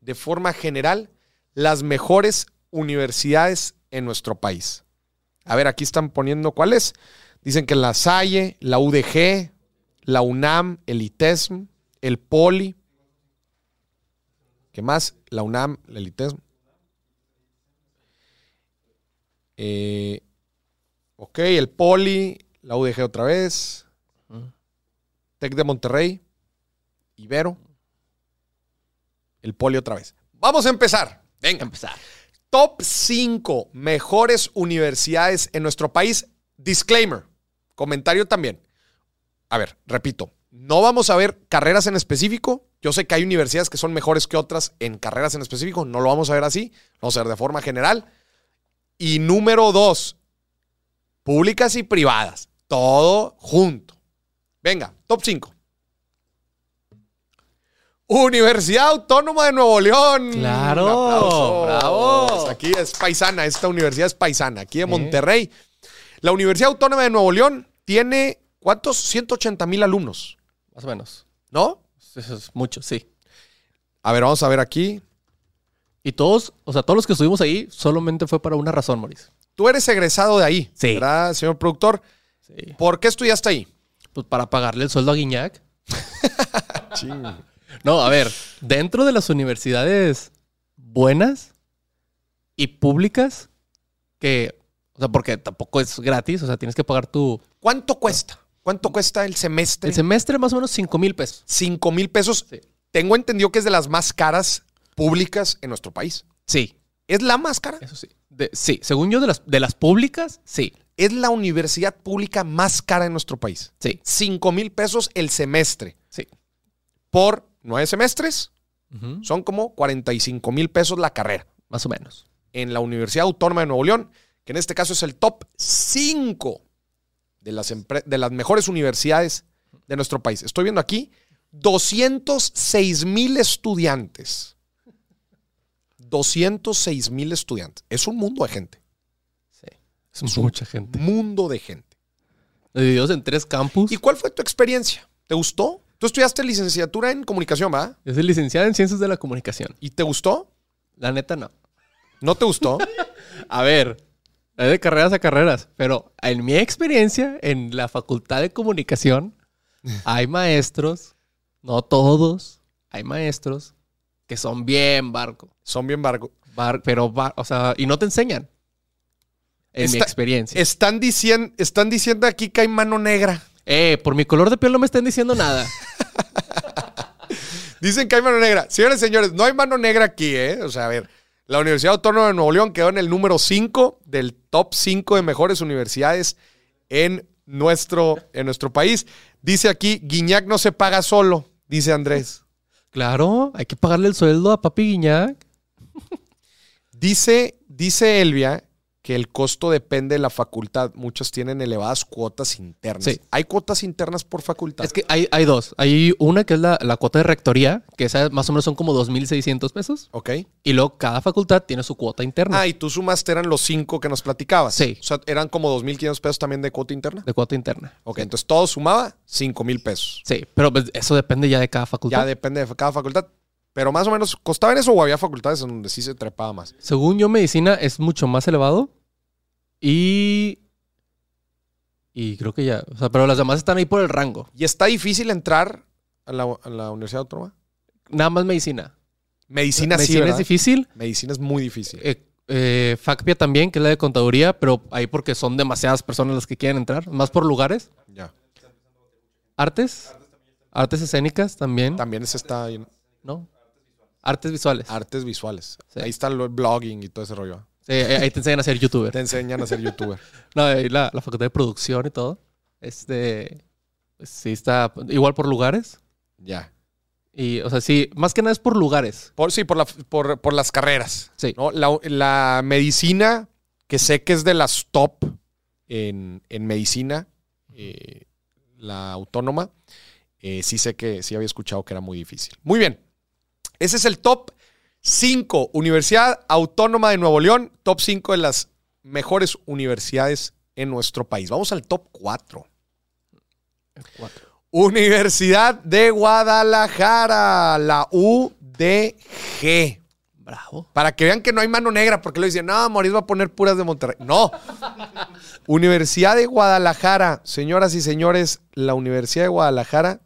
de forma general, las mejores universidades en nuestro país. A ver, aquí están poniendo cuáles. Dicen que la Salle, la UDG, la UNAM, el ITESM, el POLI. ¿Qué más? La UNAM, el ITESM. Eh, ok, el POLI, la UDG otra vez. Tec de Monterrey, Ibero, el Poli otra vez. Vamos a empezar. Venga. Empezar. Top 5 mejores universidades en nuestro país. Disclaimer. Comentario también. A ver, repito. No vamos a ver carreras en específico. Yo sé que hay universidades que son mejores que otras en carreras en específico. No lo vamos a ver así. Vamos a ver de forma general. Y número dos, públicas y privadas. Todo junto. Venga, top 5. Universidad Autónoma de Nuevo León. Claro, Un aplauso. bravo. Pues Aquí es paisana, esta universidad es paisana, aquí de Monterrey. La Universidad Autónoma de Nuevo León tiene, ¿cuántos? 180 mil alumnos, Más o menos. ¿no? Eso es mucho, sí. A ver, vamos a ver aquí. Y todos, o sea, todos los que estuvimos ahí solamente fue para una razón, Maurice. Tú eres egresado de ahí, Sí. ¿verdad, señor productor? Sí. ¿Por qué estudiaste ahí? Pues para pagarle el sueldo a Guiñac. No, a ver, dentro de las universidades buenas y públicas, que, o sea, porque tampoco es gratis, o sea, tienes que pagar tu... ¿Cuánto cuesta? ¿Cuánto cuesta el semestre? El semestre más o menos 5 mil pesos. 5 mil pesos. Sí. Tengo entendido que es de las más caras públicas en nuestro país. Sí, ¿Es la más cara? eso sí. De- sí, según yo, de las, de las públicas, sí, Es la universidad pública más cara en nuestro país. sí, 5 mil pesos el semestre. sí. Por nueve semestres, son como 45 mil pesos la carrera. Más o menos. En la Universidad Autónoma de Nuevo León, que en este caso es el top 5 de las, de las mejores universidades de nuestro país. Estoy viendo aquí 206 mil estudiantes. 206 mil estudiantes. Es un mundo de gente. Sí. Es mucha gente. Mundo de gente. Divididos en tres campus. ¿Y cuál fue tu experiencia? ¿Te gustó? Tú estudiaste licenciatura en comunicación, ¿va? Yo soy licenciado en Ciencias de la Comunicación. ¿Y te gustó? La neta, no. ¿No te gustó? A ver, hay de carreras a carreras, pero en mi experiencia en la Facultad de Comunicación hay maestros, no todos, hay maestros que son bien barco. Son bien barco. Bar- pero, bar- o sea, y no te enseñan. En mi experiencia. Están, diciendo, están diciendo aquí que hay mano negra. Eh, por mi color de piel no me están diciendo nada. Dicen que hay mano negra. Señores señores, no hay mano negra aquí, ¿eh? O sea, a ver, la Universidad Autónoma de Nuevo León quedó en el número 5 del top 5 de mejores universidades en nuestro, en nuestro país. Dice aquí, Guiñac no se paga solo, dice Andrés. claro, hay que pagarle el sueldo a Papi Guiñac. Dice, dice Elvia que el costo depende de la facultad. Muchos tienen elevadas cuotas internas. Sí. ¿Hay cuotas internas por facultad? Es que hay, hay dos. Hay una que es la, la cuota de rectoría, que esa más o menos son como 2.600 pesos. Ok. Y luego cada facultad tiene su cuota interna Ah, y tú sumaste, eran los cinco que nos platicabas. Sí. O sea, eran como 2.500 pesos también de cuota interna. de cuota interna. Ok, entonces todo sumaba 5 mil pesos. Sí, pero pues, eso depende ya de cada facultad. Ya depende de cada facultad. Pero más o menos, ¿costaba en eso o había facultades en donde sí se trepaba más? Según yo, medicina es mucho más elevado. Y. Y creo que ya. O sea, pero las demás están ahí por el rango. ¿Y está difícil entrar a la, a la Universidad Autónoma? Nada más medicina. Medicina, sí, medicina es difícil. Medicina es muy difícil. Eh, eh, FACPIA también, que es la de contaduría, pero ahí porque son demasiadas personas las que quieren entrar. Más por lugares. ya. Artes. Artes escénicas también. También se está ¿No? Artes visuales. artes visuales. Sí. Ahí está el blogging y todo ese rollo. Sí, ahí ahí te enseñan a ser youtuber. Te enseñan a ser youtuber. No, ahí la, la facultad de producción y todo. Este. pues sí, está igual por lugares. ya. Y, o sea, sí, más que nada es por lugares. Por, sí, por, la- por, por las carreras. Sí. ¿no? La, la medicina, que sé que es de las top en, en medicina, eh, la autónoma, eh, sí sé que sí había escuchado que era muy difícil. Muy bien. Ese es el top 5. Universidad Autónoma de Nuevo León, top 5 de las mejores universidades en nuestro país. Vamos al top 4. Universidad de Guadalajara, la UDG. Bravo. Para que vean que no hay mano negra, porque lo dicen, no, Moris va a poner puras de Monterrey. No. Universidad de Guadalajara, señoras y señores, la Universidad de Guadalajara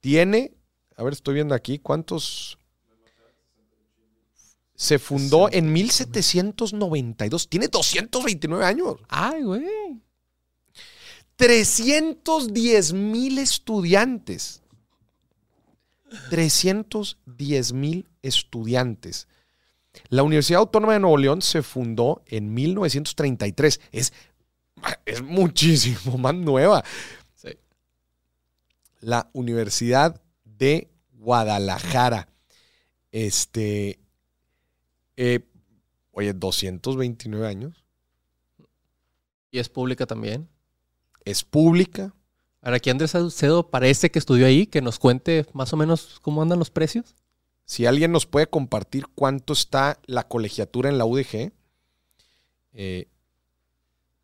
tiene, a ver, estoy viendo aquí, ¿cuántos? Se fundó en 1792, tiene 229 años. Ay, güey. 310 mil estudiantes. 310 mil estudiantes. La Universidad Autónoma de Nuevo León se fundó en 1933. Es, es muchísimo más nueva. Sí. La Universidad de Guadalajara. Este. Eh, oye, 229 años. Y es pública también. Es pública. Ahora, aquí Andrés Saucedo parece que estudió ahí, que nos cuente más o menos cómo andan los precios. Si alguien nos puede compartir cuánto está la colegiatura en la UDG. eh,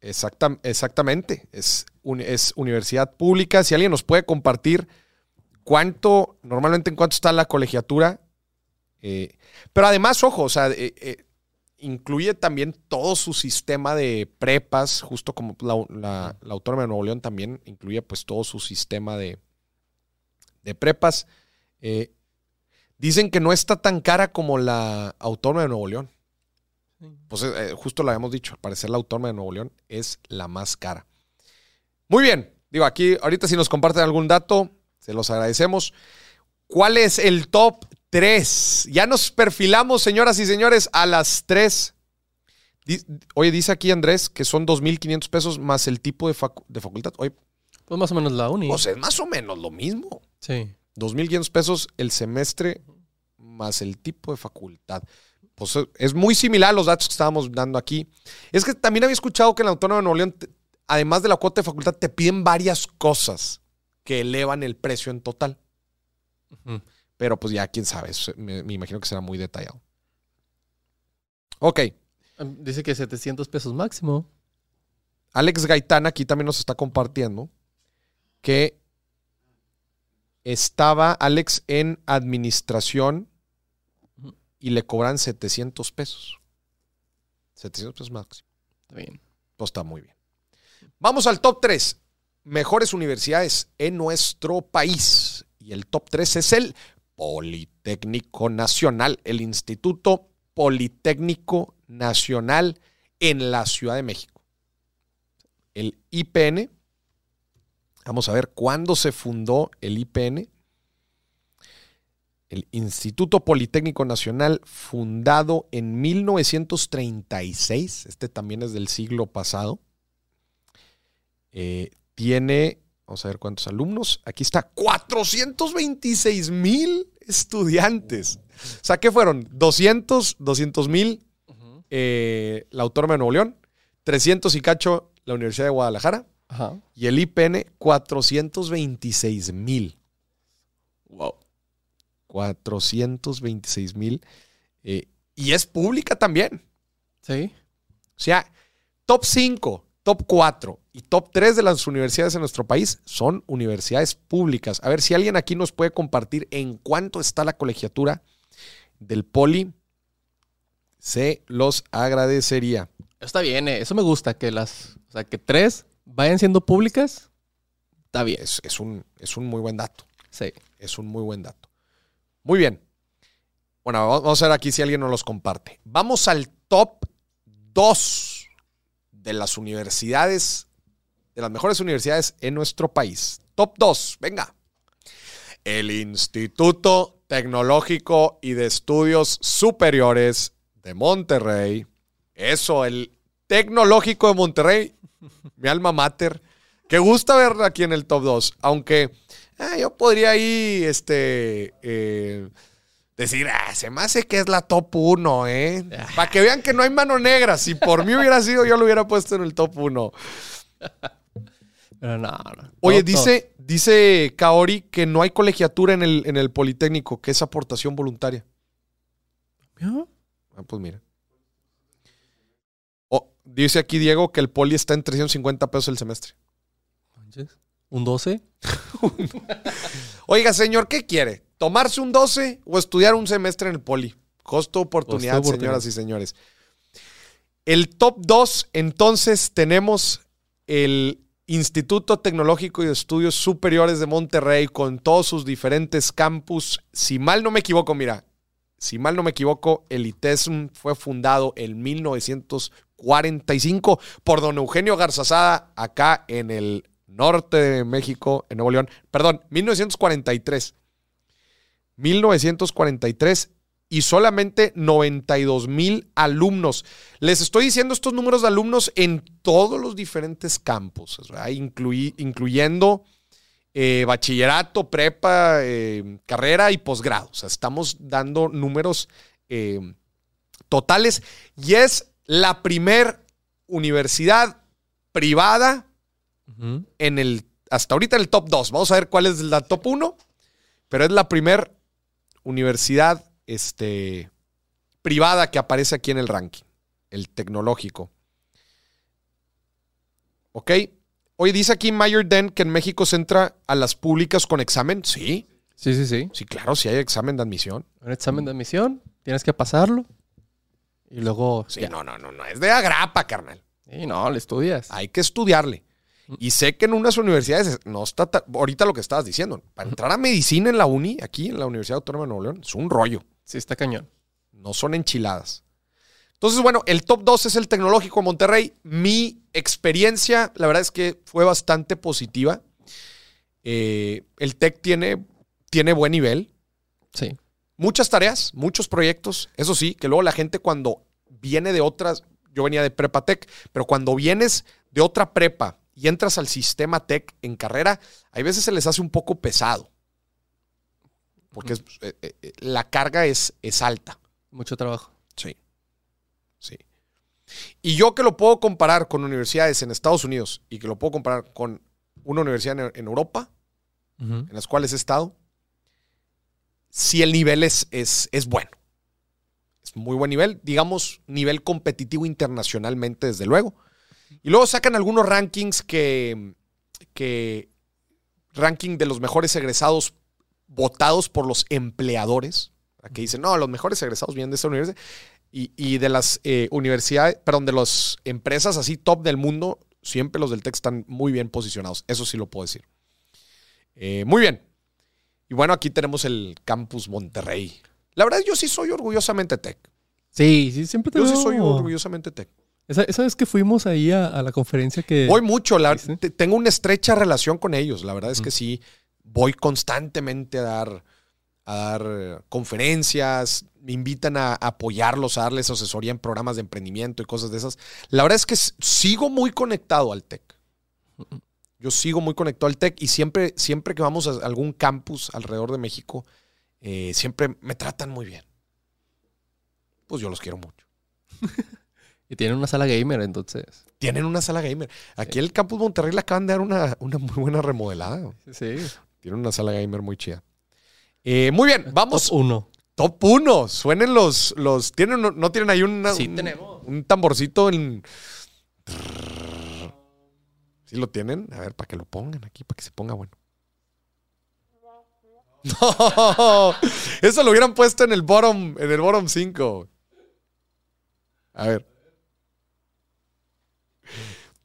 exacta- exactamente, es, un- es universidad pública. Si alguien nos puede compartir cuánto, normalmente en cuánto está la colegiatura. Eh, pero además, ojo, o sea, eh, eh, incluye también todo su sistema de prepas, justo como la, la, la Autónoma de Nuevo León también incluye pues todo su sistema de, de prepas. Eh, Dicen que no está tan cara como la Autónoma de Nuevo León. Pues eh, justo lo habíamos dicho, al parecer la Autónoma de Nuevo León es la más cara. Muy bien, digo aquí, ahorita si nos comparten algún dato, se los agradecemos. ¿Cuál es el top 3? Ya nos perfilamos, señoras y señores, a las 3. Di- Oye, dice aquí Andrés que son 2.500 pesos más el tipo de, facu- de facultad. Oye, Pues más o menos la uni. o sea, es más o menos lo mismo. sí. 2.500 pesos el semestre más el tipo de facultad. Pues eh, es muy similar a los datos que estábamos dando aquí. Es que también había escuchado que en la Autónoma de Nuevo León, además de la cuota de facultad, te piden varias cosas que elevan el precio en total. Ujú. Pero pues ya quién sabe, me imagino que será muy detallado. Ok, Em, Dice que 700 pesos máximo. Alex Gaitán aquí también nos está compartiendo que estaba Alex en administración y le cobran 700 pesos. 700 pesos máximo. Está bien. Pues está muy bien. Vamos al top 3. Mejores universidades en nuestro país. Y el top 3 es el Politécnico Nacional, el Instituto Politécnico Nacional en la Ciudad de México. El IPN. Vamos a ver cuándo se fundó el IPN. El Instituto Politécnico Nacional, fundado en 1936. Este también es del siglo pasado. Eh, tiene, vamos a ver cuántos alumnos. Aquí está, 426 mil estudiantes. O sea, ¿qué fueron? 200, 200 mil eh, la Autónoma de Nuevo León, 300 y cacho la Universidad de Guadalajara Ajá. y el IPN 426 mil. Wow. 426 mil. eh, y es pública también. Sí. O sea, top 5, top 4 y top 3 de las universidades en nuestro país son universidades públicas. A ver si alguien aquí nos puede compartir en cuánto está la colegiatura del Poli. Se los agradecería. Está bien, eh. eso me gusta, que las, o sea, que tres vayan siendo públicas. Está bien. Es, es un, es un muy buen dato. Sí. Es un muy buen dato. Muy bien. Bueno, vamos a ver aquí si alguien nos los comparte. Vamos al top 2 de las universidades, de las mejores universidades en nuestro país. Top 2, venga. El Instituto Tecnológico y de Estudios Superiores de Monterrey. Eso, el Tecnológico de Monterrey, mi alma mater. Que gusta verlo aquí en el top 2, aunque ah, yo podría ahí este, eh, decir, ah, se me hace que es la top 1, ¿eh? Para que vean que no hay mano negra. Si por mí hubiera sido, yo lo hubiera puesto en el top 1. Pero no, no. Oye, dice, dice Kaori que no hay colegiatura en el, en el Politécnico, que es aportación voluntaria. Ah, pues mira. Oh, dice aquí Diego que el poli está en 350 pesos el semestre. ¿Un 12? Oiga, señor, ¿qué quiere? ¿Tomarse un 12 o estudiar un semestre en el poli? Costo oportunidad, Costo oportunidad. señoras y señores. El top 2, entonces, tenemos el Instituto Tecnológico y de Estudios Superiores de Monterrey con todos sus diferentes campus. Si mal no me equivoco, mira, si mal no me equivoco, el ITESM fue fundado en 1945 por don Eugenio Garzazada acá en el norte de México, en Nuevo León. Perdón, 1943. 1943 y solamente 92 mil alumnos. Les estoy diciendo estos números de alumnos en todos los diferentes campos, incluyendo eh, bachillerato, prepa, eh, carrera y posgrado. O sea, estamos dando números eh, totales y es la primer universidad privada en el, hasta ahorita en el top 2. Vamos a ver cuál es la top 1, pero es la primer universidad este, privada que aparece aquí en el ranking, el tecnológico. ¿Ok? Hoy dice aquí Mayor Den que en México se entra a las públicas con examen. Sí, Sí, sí, sí. sí, claro, sí hay examen de admisión. Un examen de admisión, tienes que pasarlo. Y luego. Sí, ya. no, no, no, no, es de agrapa, carnal. Sí, no, le estudias. Hay que estudiarle. Y sé que en unas universidades no está, ta- ahorita lo que estabas diciendo, para entrar a medicina en la uni, aquí en la Universidad Autónoma de Nuevo León, es un rollo, Sí, está cañón. no son enchiladas. Entonces, bueno, el top 2 es el tecnológico Monterrey. Mi experiencia, la verdad es que fue bastante positiva. Eh, el TEC tiene, tiene buen nivel, Sí. muchas tareas, muchos proyectos. Eso sí, que luego la gente cuando viene de otras, yo venía de prepa tech, pero cuando vienes de otra prepa y entras al sistema tech en carrera, hay veces se les hace un poco pesado. Porque es- eh, eh, la carga es, es alta. Mucho trabajo. Sí. Sí. Y yo que lo puedo comparar con universidades en Estados Unidos y que lo puedo comparar con una universidad en, en Europa, en las cuales he estado, si el nivel es, es, es bueno. Es muy buen nivel, digamos, nivel competitivo internacionalmente, desde luego. Y luego sacan algunos rankings que, que ranking de los mejores egresados votados por los empleadores. Aquí dicen, no, los mejores egresados vienen de esta universidad. Y, y de las eh, universidades, perdón, de las empresas así top del mundo, siempre los del TEC están muy bien posicionados. Eso sí lo puedo decir. Eh, muy bien. Y bueno, aquí tenemos el Campus Monterrey. La verdad, yo sí soy orgullosamente tech. Sí, sí, siempre te Yo sí soy orgullosamente tech. Esa, esa vez que fuimos ahí a, a la conferencia que... Voy mucho, la- tengo una estrecha relación con ellos. La verdad es que sí, voy constantemente a dar, a dar eh, conferencias, me invitan a, apoyarlos, a darles asesoría en programas de emprendimiento y cosas de esas. La verdad es que sigo muy conectado al tech. Yo sigo muy conectado al tech y siempre, siempre que vamos a algún campus alrededor de México, eh, siempre me tratan muy bien. Pues yo los quiero mucho. Y tienen una sala gamer, entonces. Tienen una sala gamer. Aquí el Campus Monterrey le acaban de dar una, una muy buena remodelada. Sí. Tienen una sala gamer muy chida. Eh, muy bien, vamos. Top 1. Top 1. Suenen los. los ¿tienen, no, no tienen ahí una- Sí, un, tenemos. un tamborcito en. ¿Sí lo tienen? A ver, para que lo pongan aquí, para que se ponga bueno. No, eso lo hubieran puesto en el bottom, en el bottom 5. A ver.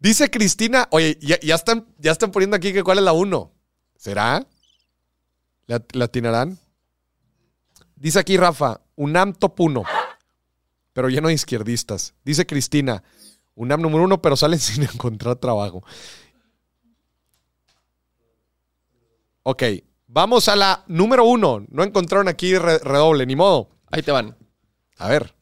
Dice Cristina, oye, ya, ya están, ya están poniendo aquí que cuál es la 1. ¿Será? ¿La, la atinarán? Dice aquí Rafa, UNAM top 1, pero lleno de izquierdistas. Dice Cristina, UNAM número 1, pero salen sin encontrar trabajo. Ok, vamos a la número 1. No encontraron aquí re- redoble, ni modo. Ahí te van. A ver.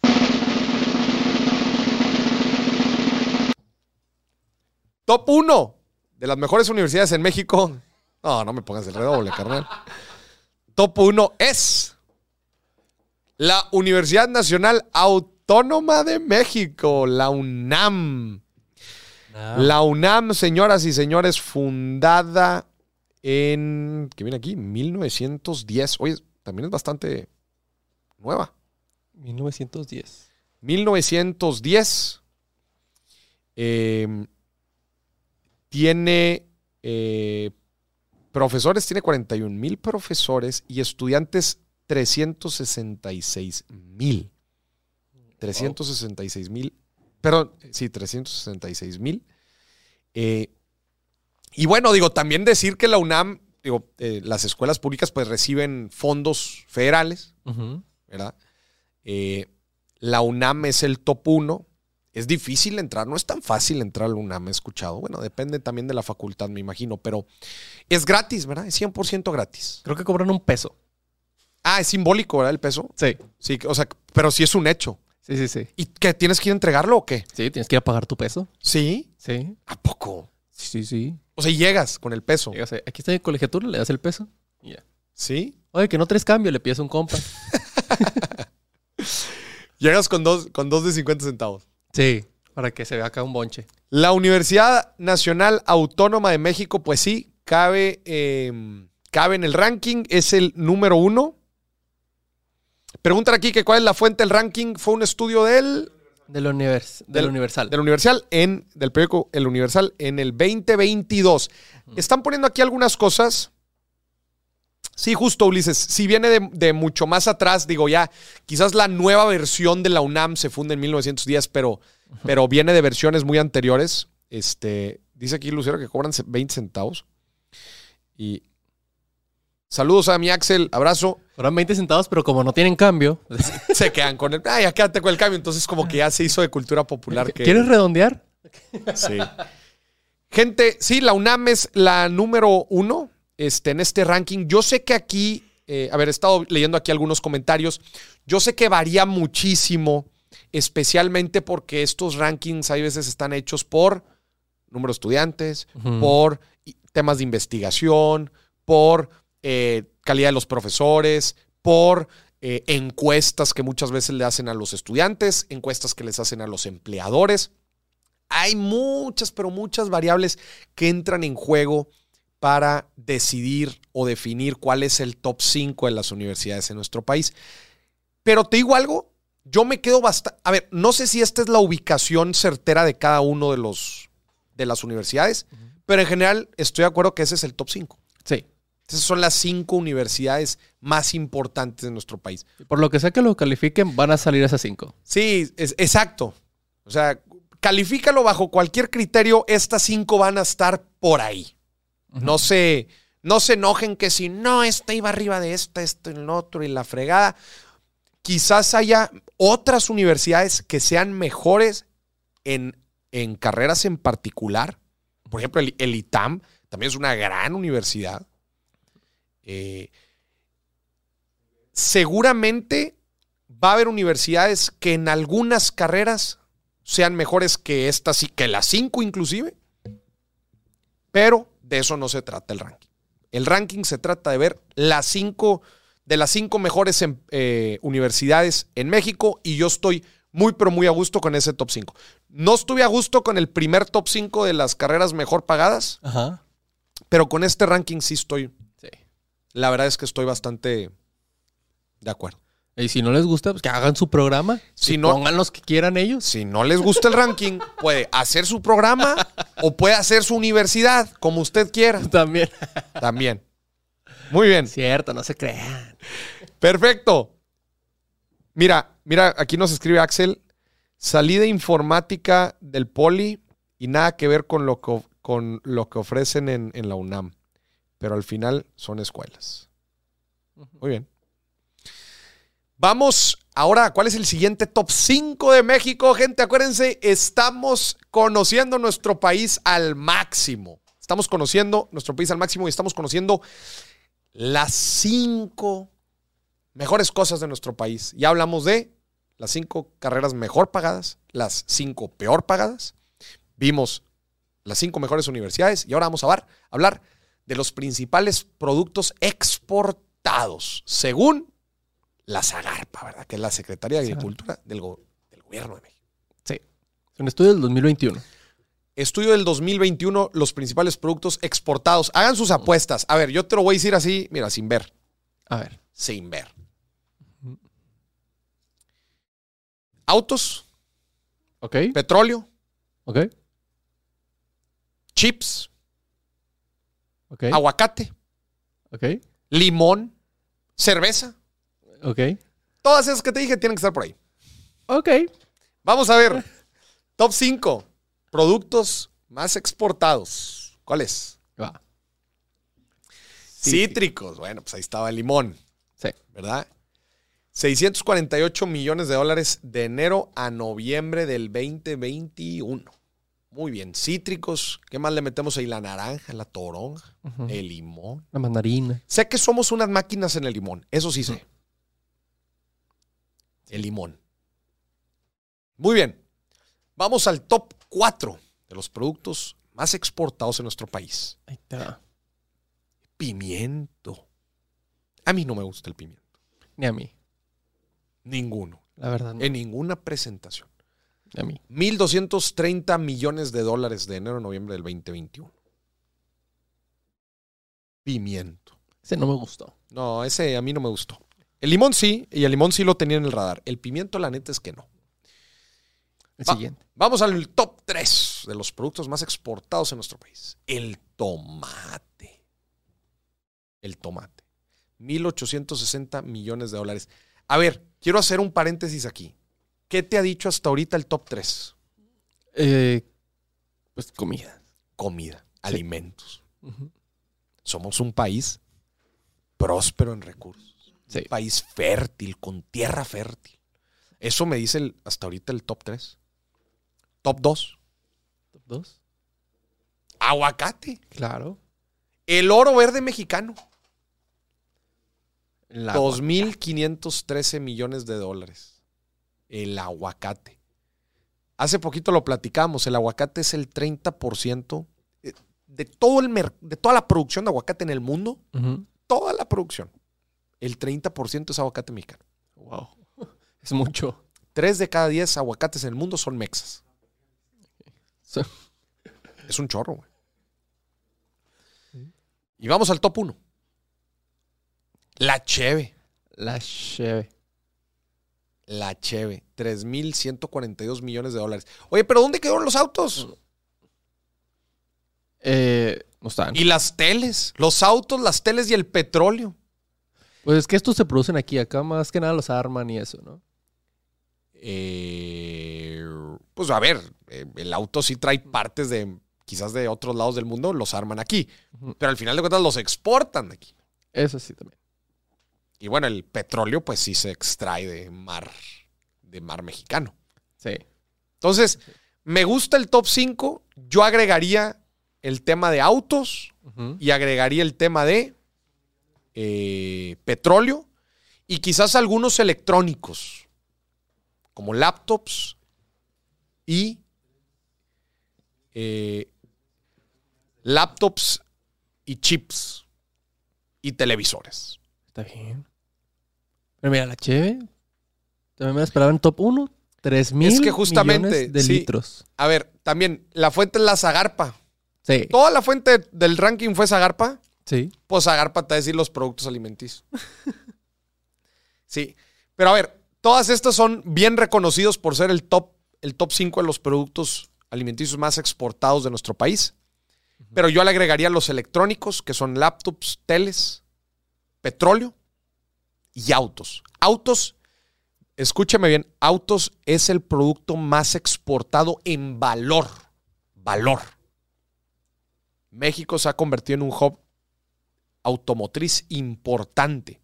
Top 1 de las mejores universidades en México. No, no me pongas el redoble, carnal. Top 1 es la Universidad Nacional Autónoma de México, la UNAM. La UNAM, señoras y señores, fundada en. ¿Qué viene aquí? 1910. Oye, también es bastante nueva. 1910. 1910. Eh, tiene eh, profesores, tiene 41 mil profesores y estudiantes 366 mil. 366 mil. Perdón, sí, 366 mil. Eh, y bueno, digo, también decir que la UNAM, digo, eh, las escuelas públicas pues reciben fondos federales. ¿verdad? Eh, la UNAM es el top 1. Es difícil entrar, no es tan fácil entrar a la UNAM, he escuchado. Bueno, depende también de la facultad, me imagino, pero es gratis, ¿verdad? Es 100% gratis. Creo que cobran un peso. Ah, es simbólico, ¿verdad? El peso. Sí. Sí, o sea, pero sí es un hecho. Sí, sí, sí. ¿Y qué? ¿Tienes que ir a entregarlo o qué? Sí, tienes que ir a pagar tu peso. Sí. Sí. ¿A poco? Sí, sí, sí. O sea, llegas con el peso. Llegas ahí, aquí está mi colegiatura, le das el peso. y ya. ¿Sí? Oye, que no traes cambio, le pides un compa. Llegas con dos, con dos de 50 centavos. Sí. Para que se vea acá un bonche. La Universidad Nacional Autónoma de México, pues sí, cabe, eh, cabe en el ranking, es el número uno. Preguntan aquí que cuál es la fuente del ranking. Fue un estudio del, Del, univers del, Del- Universal. del Universal en del periódico El Universal en el 2022. Están poniendo aquí algunas cosas. Sí, justo, Ulises. Si viene de, de mucho más atrás, digo ya, quizás la nueva versión de la UNAM se funda en 1910, pero, pero viene de versiones muy anteriores. Este, dice aquí Lucero que cobran 20 centavos. Y saludos a mi Axel, abrazo. Cobran 20 centavos, pero como no tienen cambio. Se quedan con el, ay, ya quédate con el cambio. Entonces, como que ya se hizo de cultura popular. Que, ¿Quieres redondear? Sí. Gente, sí, la UNAM es la número uno este, en este ranking. Yo sé que aquí, eh, a ver, he estado leyendo aquí algunos comentarios. Yo sé que varía muchísimo, especialmente porque estos rankings hay veces están hechos por número de estudiantes, por temas de investigación, por eh, calidad de los profesores, por eh, encuestas que muchas veces le hacen a los estudiantes, encuestas que les hacen a los empleadores. Hay muchas, pero muchas variables que entran en juego para decidir o definir cuál es el top 5 de las universidades en nuestro país. Pero te digo algo, yo me quedo bastante... A ver, no sé si esta es la ubicación certera de cada uno de, los, de las universidades, pero en general estoy de acuerdo que ese es el top 5. Sí. Esas son las cinco universidades más importantes de nuestro país. Por lo que sea que lo califiquen, van a salir esas 5. Sí, es- exacto. O sea, califícalo bajo cualquier criterio, estas cinco van a estar por ahí. No se, No se enojen que si no, esta iba arriba de esta, esto y el otro y la fregada. Quizás haya otras universidades que sean mejores en, en carreras en particular. Por ejemplo, el, ITAM también es una gran universidad. Eh, seguramente va a haber universidades que en algunas carreras sean mejores que estas y que las cinco inclusive. Pero de eso no se trata el ranking. El ranking se trata de ver las cinco, de las cinco mejores em- eh, universidades en México y yo estoy muy, pero muy a gusto con ese top 5. No estuve a gusto con el primer top 5 de las carreras mejor pagadas, Ajá. pero con este ranking sí estoy, Sí. la verdad es que estoy bastante de acuerdo. Y si no les gusta, pues que hagan su programa. Si Si no- Pongan los que quieran ellos. Si no les gusta el ranking, puede hacer su programa o puede hacer su universidad, como usted quiera. También. También. Muy bien. Cierto, no se crean. Perfecto. Mira, mira, aquí nos escribe Axel. Salí de informática del Poli y nada que ver con lo que, con lo que ofrecen en, en la UNAM. Pero al final son escuelas. Muy bien. Vamos ahora, ¿cuál es el siguiente top 5 de México? Gente, acuérdense, estamos conociendo nuestro país al máximo. Estamos conociendo nuestro país al máximo y estamos conociendo las cinco mejores cosas de nuestro país. Ya hablamos de las cinco carreras mejor pagadas, las cinco peor pagadas. Vimos las cinco mejores universidades y ahora vamos a hablar de los principales productos exportados, según la Zagarpa, ¿verdad? Que es la Secretaría de. Agricultura del, go- del Gobierno de México. Sí. Es un estudio del 2021. Estudio del 2021, los principales productos exportados. Hagan sus apuestas. A ver, yo te lo voy a decir así, mira, sin ver. A ver. sin ver. Autos, Ok. petróleo, Ok. chips, Ok. aguacate, Ok. limón, cerveza. Ok. Todas esas que te dije tienen que estar por ahí. Ok. Vamos a ver. Top 5. Productos más exportados. ¿Cuál es? Va. Cítricos. Bueno, pues ahí estaba el limón, Sí. ¿verdad? 648 millones de dólares de enero a noviembre del 2021. Muy bien. Cítricos. ¿Qué más le metemos ahí? La naranja, la toronja, el limón. La mandarina. Sé que somos unas máquinas en el limón. Eso sí sé. El limón. Muy bien. Vamos al top 4 de los productos más exportados en nuestro país. Ahí está. Pimiento. A mí no me gusta el pimiento. Ni a mí. Ninguno. La verdad, no. En ninguna presentación. Ni a mí. 1.230 millones de dólares de enero a noviembre del 2021. Pimiento. Ese no me gustó. No, ese a mí no me gustó. El limón sí, y el limón sí lo tenía en el radar. El pimiento, la neta es que no. El Va- siguiente. Vamos al top 3 de los productos más exportados en nuestro país. El tomate. El tomate. 1.860 millones de dólares. A ver, quiero hacer un paréntesis aquí. ¿Qué te ha dicho hasta ahorita el top 3? Eh, pues comida. Comida, alimentos. Somos un país próspero en recursos. Sí. Un país fértil, con tierra fértil. Eso me dice el- hasta ahorita el top 3. Top 2. Top 2. Aguacate. Claro. El oro verde mexicano. El 2.513 millones de dólares. El aguacate. Hace poquito lo platicamos. El aguacate es el 30% de- de, todo el mer- de toda la producción de aguacate en el mundo. Toda la producción. El 30% es aguacate mexicano. Wow. Es mucho. Tres de cada diez aguacates en el mundo son mexas. Sí. Es un chorro, güey. Y vamos al top 1. La Cheve. La cheve. La Cheve. 3.142 millones de dólares. Oye, pero ¿dónde quedaron los autos? Eh, no están. Y las teles. Los autos, las teles y el petróleo. Pues es que estos se producen aquí. Acá más que nada los arman y eso, ¿no? Eh, pues a ver, eh, el auto sí trae partes de quizás de otros lados del mundo, los arman aquí. Pero al final de cuentas los exportan de aquí. Eso sí también. Y bueno, el petróleo pues sí se extrae de mar, de mar mexicano. Sí. Entonces, me gusta el top 5. Yo agregaría el tema de autos y agregaría el tema de eh, petróleo y quizás algunos electrónicos, como laptops y eh, laptops y chips y televisores. Está bien. Pero mira, la Cheve. También me la esperaba en top 1. 3 mil Es que justamente, millones de sí. litros. A ver, también la fuente es la Zagarpa. Sí. Toda la fuente del ranking fue Zagarpa. Sí. Pues Zagarpa te va a decir los productos alimenticios. sí. Pero a ver, todas estas son bien reconocidos por ser el top, el top 5 de los productos alimenticios más exportados de nuestro país. Pero yo le agregaría los electrónicos, que son laptops, teles, petróleo y autos. Autos, escúcheme bien, autos es el producto más exportado en valor. Valor. México se ha convertido en un hub automotriz importante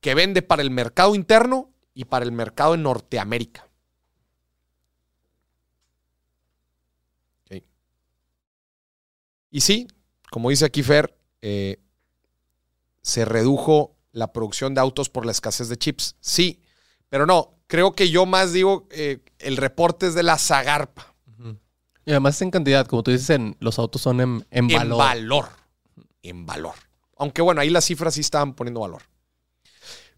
que vende para el mercado interno y para el mercado en Norteamérica. Y sí, como dice aquí Fer, eh, se redujo la producción de autos por la escasez de chips. Sí, pero no, creo que yo más digo, eh, el reporte es de la Zagarpa. Y además en cantidad, como tú dices, en, los autos son en, en valor. En valor. En valor. Aunque bueno, ahí las cifras sí estaban poniendo valor.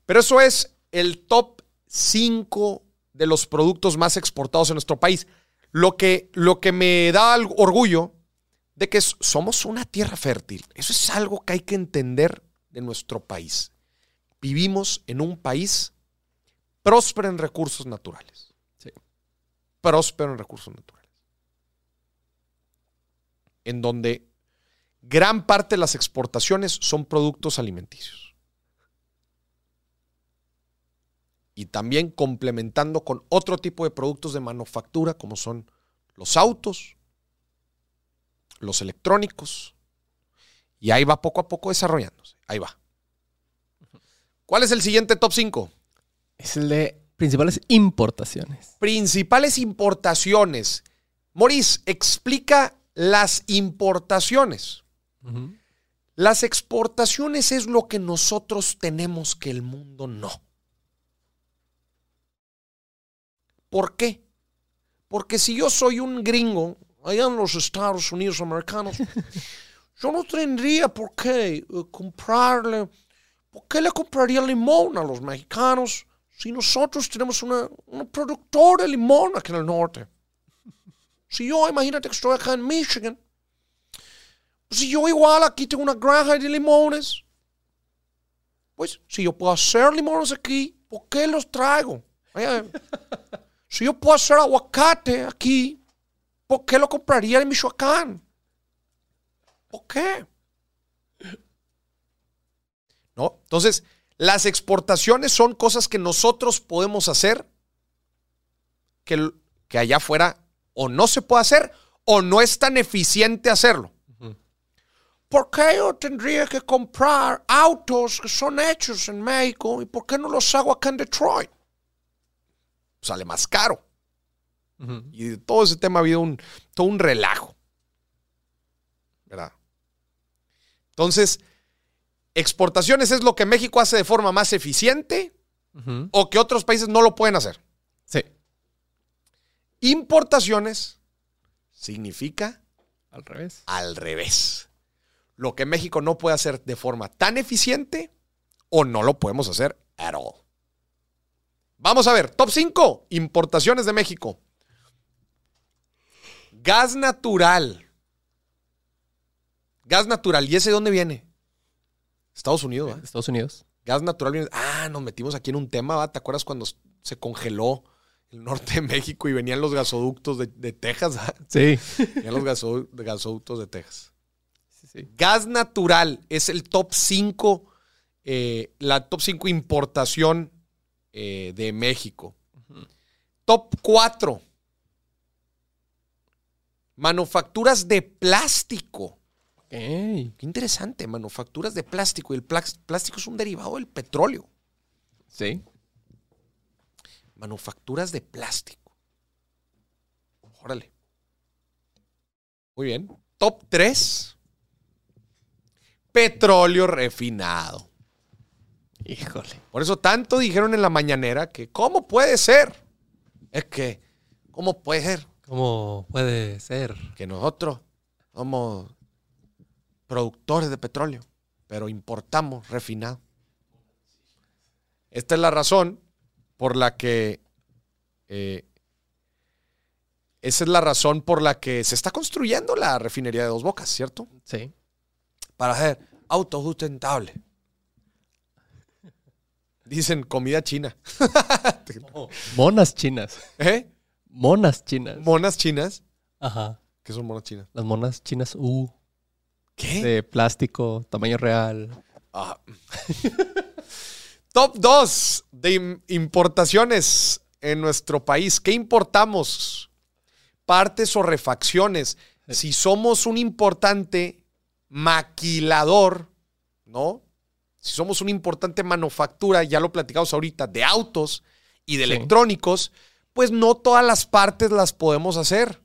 Pero eso es el top 5 de los productos más exportados en nuestro país. Lo que, lo que me da orgullo de que somos una tierra fértil. Eso es algo que hay que entender de nuestro país. Vivimos en un país próspero en recursos naturales. Sí. Próspero en recursos naturales. En donde gran parte de las exportaciones son productos alimenticios. Y también complementando con otro tipo de productos de manufactura como son los autos, los electrónicos. Y ahí va poco a poco desarrollándose. Ahí va. ¿Cuál es el siguiente top 5? Es el de principales importaciones. Principales importaciones. Maurice, explica las importaciones. Las exportaciones es lo que nosotros tenemos que el mundo no. ¿Por qué? Porque si yo soy un gringo allá en los Estados Unidos americanos, yo no tendría por qué eh, comprarle, ¿por qué le compraría limón a los mexicanos si nosotros tenemos una, una productora de limón aquí en el norte? Si yo, imagínate que estoy acá en Michigan, si yo igual aquí tengo una granja de limones, pues si yo puedo hacer limones aquí, ¿por qué los traigo? Si yo puedo hacer aguacate aquí, ¿por qué lo compraría en Michoacán? ¿Por qué? ¿No? Entonces, las exportaciones son cosas que nosotros podemos hacer que, que allá afuera o no se puede hacer o no es tan eficiente hacerlo. ¿Por qué yo tendría que comprar autos que son hechos en México y por qué no los hago acá en Detroit? Sale más caro. Y de todo ese tema ha habido un, todo un relajo. ¿Verdad? Entonces, exportaciones es lo que México hace de forma más eficiente o que otros países no lo pueden hacer. Sí. Importaciones significa Al revés. al revés. Lo que México no puede hacer de forma tan eficiente o no lo podemos hacer at all. Vamos a ver, top 5, importaciones de México. Gas natural. Gas natural. ¿Y ese de dónde viene? Estados Unidos. ¿va? Estados Unidos. Gas natural viene. Ah, nos metimos aquí en un tema, ¿va? ¿te acuerdas cuando se congeló el norte de México y venían los gasoductos de, de Texas? ¿va? Sí. Venían los gaso- gasoductos de Texas. Sí. Gas natural es el top 5, la top 5 importación eh, de México. Top 4. Manufacturas de plástico. Qué interesante, manufacturas de plástico. Y el plás- plástico es un derivado del petróleo. Sí. Manufacturas de plástico. Órale. Muy bien. Top 3. Petróleo refinado. Híjole. Por eso tanto dijeron en la mañanera que ¿cómo puede ser? Es que, ¿cómo puede ser ¿Cómo puede ser? que nosotros somos productores de petróleo, pero importamos refinado? Esta es la razón por la que eh, esa es la razón por la que se está construyendo la refinería de Dos Bocas, ¿cierto? Sí. Para ser autosustentable. Dicen comida china. Monas chinas. ¿Eh? Monas chinas. Monas chinas. Ajá. ¿Qué son monas chinas? Las monas chinas U. ¿Qué? De plástico, tamaño real. Ah. Top 2 de im- importaciones en nuestro país. ¿Qué importamos? Partes o refacciones. Si somos un importante maquilador, ¿no? Si somos una importante manufactura, ya lo platicamos ahorita, de autos y de Sí. electrónicos, pues no todas las partes las podemos hacer.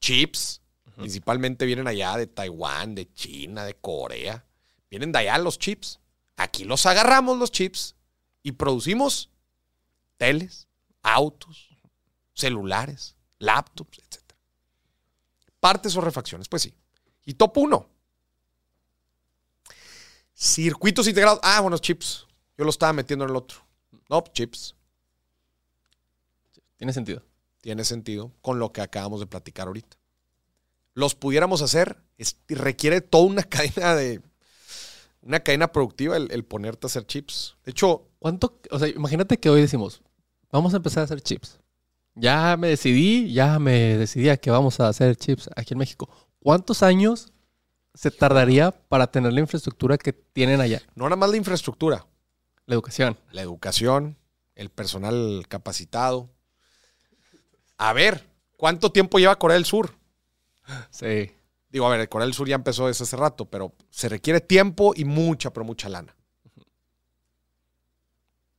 Chips, principalmente vienen allá de Taiwán, de China, de Corea. Vienen de allá los chips. Aquí los agarramos los chips y producimos teles, autos, celulares, laptops, etc. Partes o refacciones, pues sí. Y top 1. Circuitos integrados. Ah, bueno, chips. Yo lo estaba metiendo en el otro. No, chips. Tiene sentido. Tiene sentido con lo que acabamos de platicar ahorita. Los pudiéramos hacer, es- requiere toda una cadena de. Una cadena productiva el, el ponerte a hacer chips. De hecho, ¿Cuánto? O sea, imagínate que hoy decimos, vamos a empezar a hacer chips. Ya me decidí, ya me decidí a que vamos a hacer chips aquí en México. ¿Cuántos años se tardaría para tener la infraestructura que tienen allá? no nada más la infraestructura, La educación. la educación, el personal capacitado. A ver, ¿cuánto tiempo lleva Corea del Sur? Sí. Digo, a ver, Corea del Sur ya empezó desde hace rato, pero se requiere tiempo y mucha, pero mucha lana.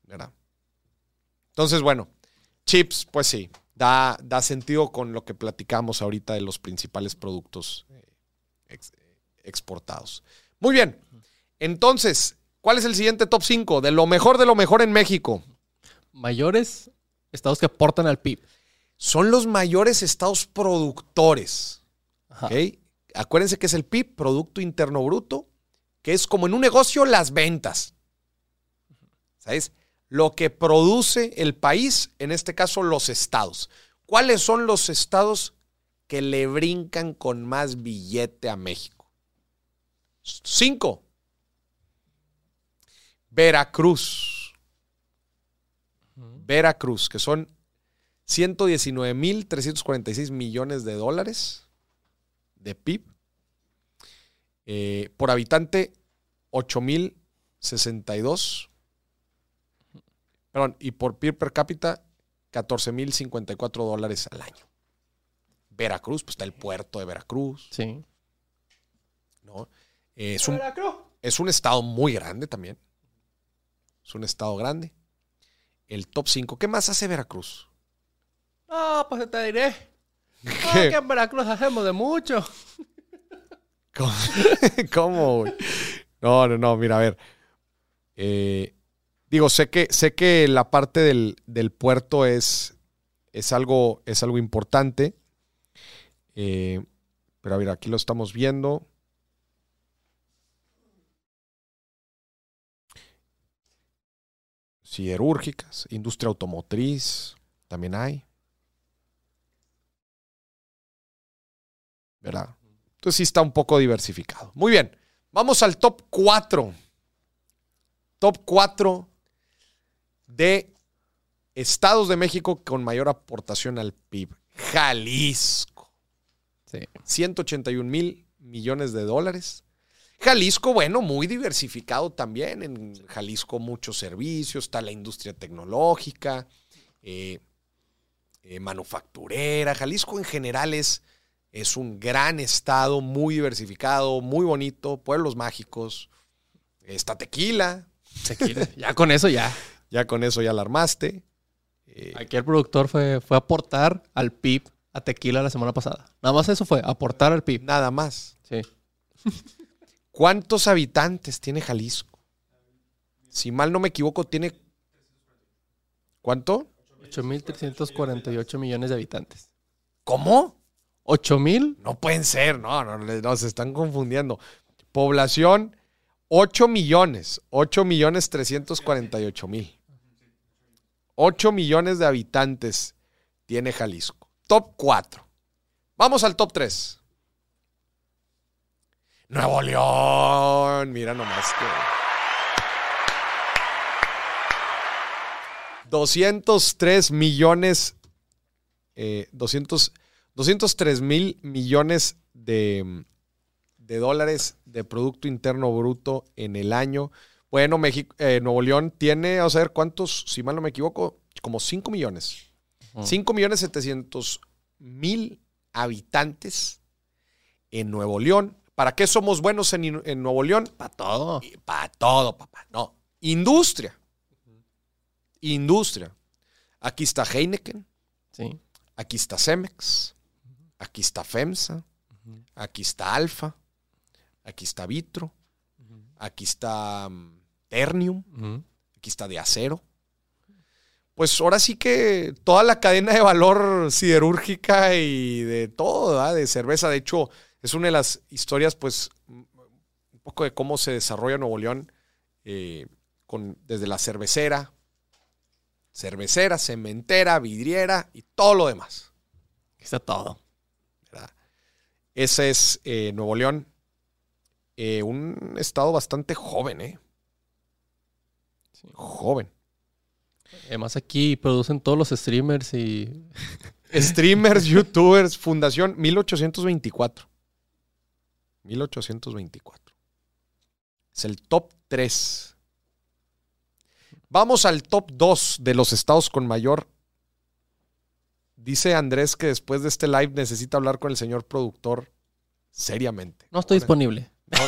¿Verdad? Entonces, bueno, chips, pues sí, da, da sentido con lo que platicamos ahorita de los principales productos eh, ex- exportados. Muy bien, entonces, ¿cuál es el siguiente top 5? De lo mejor de lo mejor en México. Mayores estados que aportan al PIB. Son los mayores estados productores. Ajá. ¿ok? Acuérdense que es el PIB, Producto Interno Bruto, que es como en un negocio las ventas. ¿Sabes? Lo que produce el país, en este caso los estados. ¿Cuáles son los estados que le brincan con más billete a México? Cinco. Veracruz. Veracruz, que son 119.346 millones de dólares de PIB. Eh, por habitante, 8.062. Perdón, y por PIB per cápita, 14.054 dólares al año. Veracruz, pues está el puerto de Veracruz, Sí. ¿no? Eh, es, un, es un estado muy grande también. Es un estado grande. El top 5. ¿Qué más hace Veracruz? No, pues te diré. ¿Qué? que en Veracruz hacemos de mucho. ¿Cómo? ¿Cómo, güey? No, no, no, mira, a ver. Eh, digo, sé que, sé que la parte del, del puerto es, es, algo, es algo importante. Eh, pero a ver, aquí lo estamos viendo. Siderúrgicas, industria automotriz, también hay. ¿Verdad? Entonces sí está un poco diversificado. Muy bien, vamos al top 4. Top 4 de estados de México con mayor aportación al PIB. Jalisco. Sí. 181 mil millones de dólares. Jalisco, bueno, muy diversificado también. En Jalisco muchos servicios, está la industria tecnológica, eh, eh, manufacturera. Jalisco en general es, Es un gran estado, muy diversificado, muy bonito, pueblos mágicos. Está tequila. Tequila. ya con eso ya. Ya con eso ya la armaste. Eh, Aquí el productor fue, fue aportar al PIB a tequila la semana pasada. Nada más eso fue, aportar al PIB. Nada más. Sí. ¿Cuántos habitantes tiene Jalisco? Si mal no me equivoco, tiene... ¿Cuánto? 8.348 millones de habitantes. ¿Cómo? ¿8.000? No pueden ser, no, no, no, se están confundiendo. Población, 8 millones, 8 millones 348 mil. 8 millones de habitantes tiene Jalisco. Top 4. Vamos al top 3. Nuevo León. Mira nomás que. 203 millones. Eh, 200, 203 mil millones de, de, dólares de Producto Interno Bruto en el año. Bueno, México, eh, Nuevo León tiene, vamos a ver cuántos, si mal no me equivoco, como 5 millones. 5 millones 700 mil habitantes en Nuevo León. ¿Para qué somos buenos en, en Nuevo León? Para todo. Para todo, papá. No. Industria. Industria. Aquí está Heineken. Sí. Aquí está Cemex. Aquí está FEMSA. Aquí está Alfa. Aquí está Vitro. Aquí está um, Ternium. Aquí está de acero. Pues ahora sí que toda la cadena de valor siderúrgica y de todo, ¿verdad? de cerveza. De hecho, es una de las historias, pues, un poco de cómo se desarrolla Nuevo León eh, con, desde la cervecera, cervecera, cementera, vidriera y todo lo demás. Está todo. ¿verdad? Ese es eh, Nuevo León, eh, un estado bastante joven, ¿eh? Sí. Joven. Además aquí producen todos los streamers y... Streamers, youtubers, fundación 1824. 1824. Es el top 3. Vamos al top 2 de los estados con mayor. Dice Andrés que después de este live necesita hablar con el señor productor seriamente. No estoy disponible. No,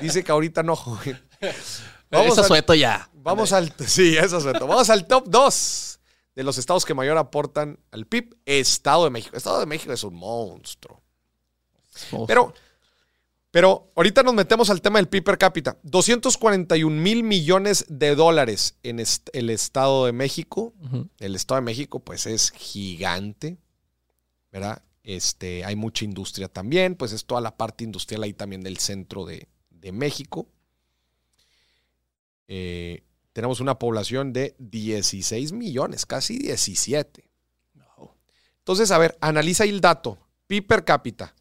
dice que ahorita no, joven. Vamos al- sueto ya. Vamos al, sí, eso es cierto. Vamos al top 2 de los estados que mayor aportan al PIB. Estado de México. Estado de México es un monstruo. Pero, pero ahorita nos metemos al tema del PIB per cápita. 241 mil millones de dólares en est- el Estado de México. El Estado de México, pues, es gigante, ¿verdad? Este, hay mucha industria también, pues es toda la parte industrial ahí también del centro de, de México. Eh, tenemos una población de 16 millones, casi 17. Entonces, a ver, analiza el dato. PIB per cápita,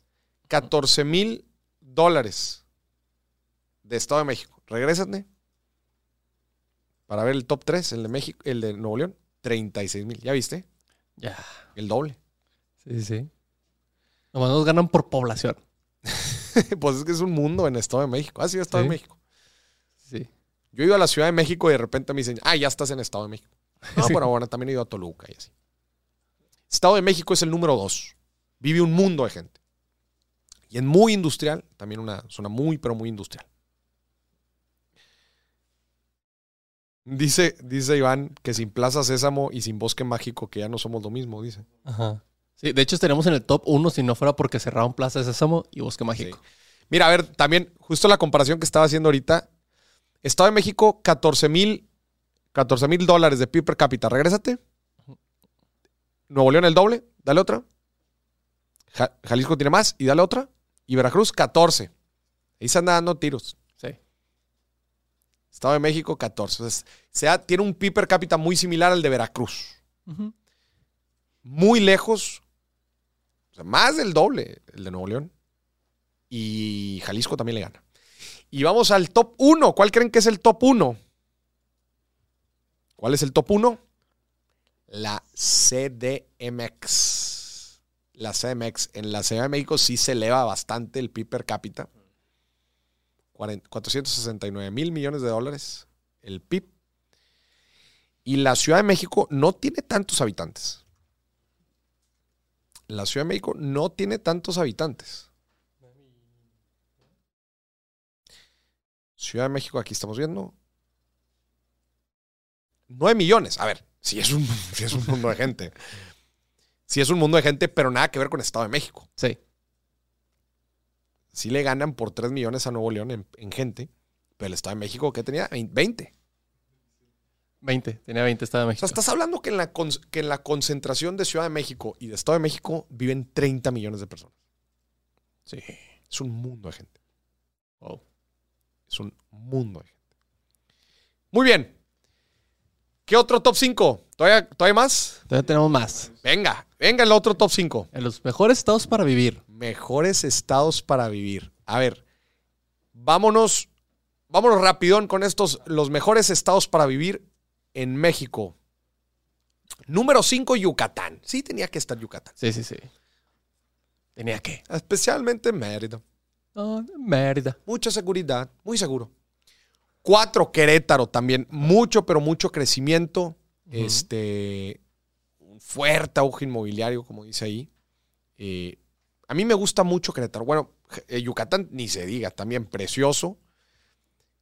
14 mil dólares de Estado de México. Regrésate para ver el top 3, el de México, el de Nuevo León, 36 mil. ¿Ya viste? Ya. El doble. Sí, sí. Nomás nos ganan por población. pues es que es un mundo en Estado de México. Ah, sí, Estado Sí. de México. Sí. Yo he ido a la Ciudad de México y de repente me dicen, ah, ya estás en Estado de México. Ah, Sí. bueno, bueno, también he ido a Toluca y así. Estado de México es el número dos. Vive un mundo de gente. Y es muy industrial, también una zona muy, pero muy industrial. Dice, dice Iván que sin Plaza Sésamo y sin Bosque Mágico, que ya no somos lo mismo, dice. Ajá. Sí, de hecho estaríamos en el top 1 si no fuera porque cerraron Plaza de Sésamo y Bosque Mágico. Mira, a ver, también, justo la comparación que estaba haciendo ahorita. Estado de México, 14 mil 14 mil dólares de PIB per cápita. Regrésate. Nuevo León el doble. Dale otra. Ja- Jalisco tiene más y dale otra. Y Veracruz, 14. Ahí se andan dando tiros. Sí. Estado de México, 14. Entonces, sea, tiene un PIB per cápita muy similar al de Veracruz. Muy lejos. O sea, más del doble el de Nuevo León. Y Jalisco también le gana. Y vamos al top 1. ¿Cuál creen que es el top 1? ¿Cuál es el top 1? La CDMX. La CDMX. En la Ciudad de México sí se eleva bastante el PIB per cápita. 40 469 mil millones de dólares el PIB. Y la Ciudad de México no tiene tantos habitantes. la Ciudad de México no tiene tantos habitantes. Ciudad de México, aquí estamos viendo. 9 millones. A ver, si es un, sí es un mundo de gente. Si es un mundo de gente, pero nada que ver con Estado de México. Sí. Sí le ganan por 3 millones a Nuevo León en, en gente, pero el Estado de México, ¿qué tenía? 20. 20. Tenía 20 Estado de O México. sea, estás hablando que en, la que en la concentración de Ciudad de México y de Estado de México viven 30 millones de personas. Sí. Es un mundo de gente. Wow. Es un mundo de gente. Muy bien. ¿Qué otro top 5? ¿Todavía, ¿Todavía más? Todavía tenemos más. Venga, venga el otro top 5. En los mejores estados para vivir. Mejores estados para vivir. A ver, vámonos, vámonos rapidón con estos, los mejores estados para vivir en México. Número 5, Yucatán. Sí, tenía que estar Yucatán. Sí, sí, sí. Tenía que. Especialmente Mérida. Oh, Mérida. Mucha seguridad, muy seguro. Cuatro, Querétaro también. Mucho, pero mucho crecimiento. Este. Un fuerte auge inmobiliario, como dice ahí. Eh, a mí me gusta mucho Querétaro. Bueno, eh, Yucatán ni se diga, también precioso.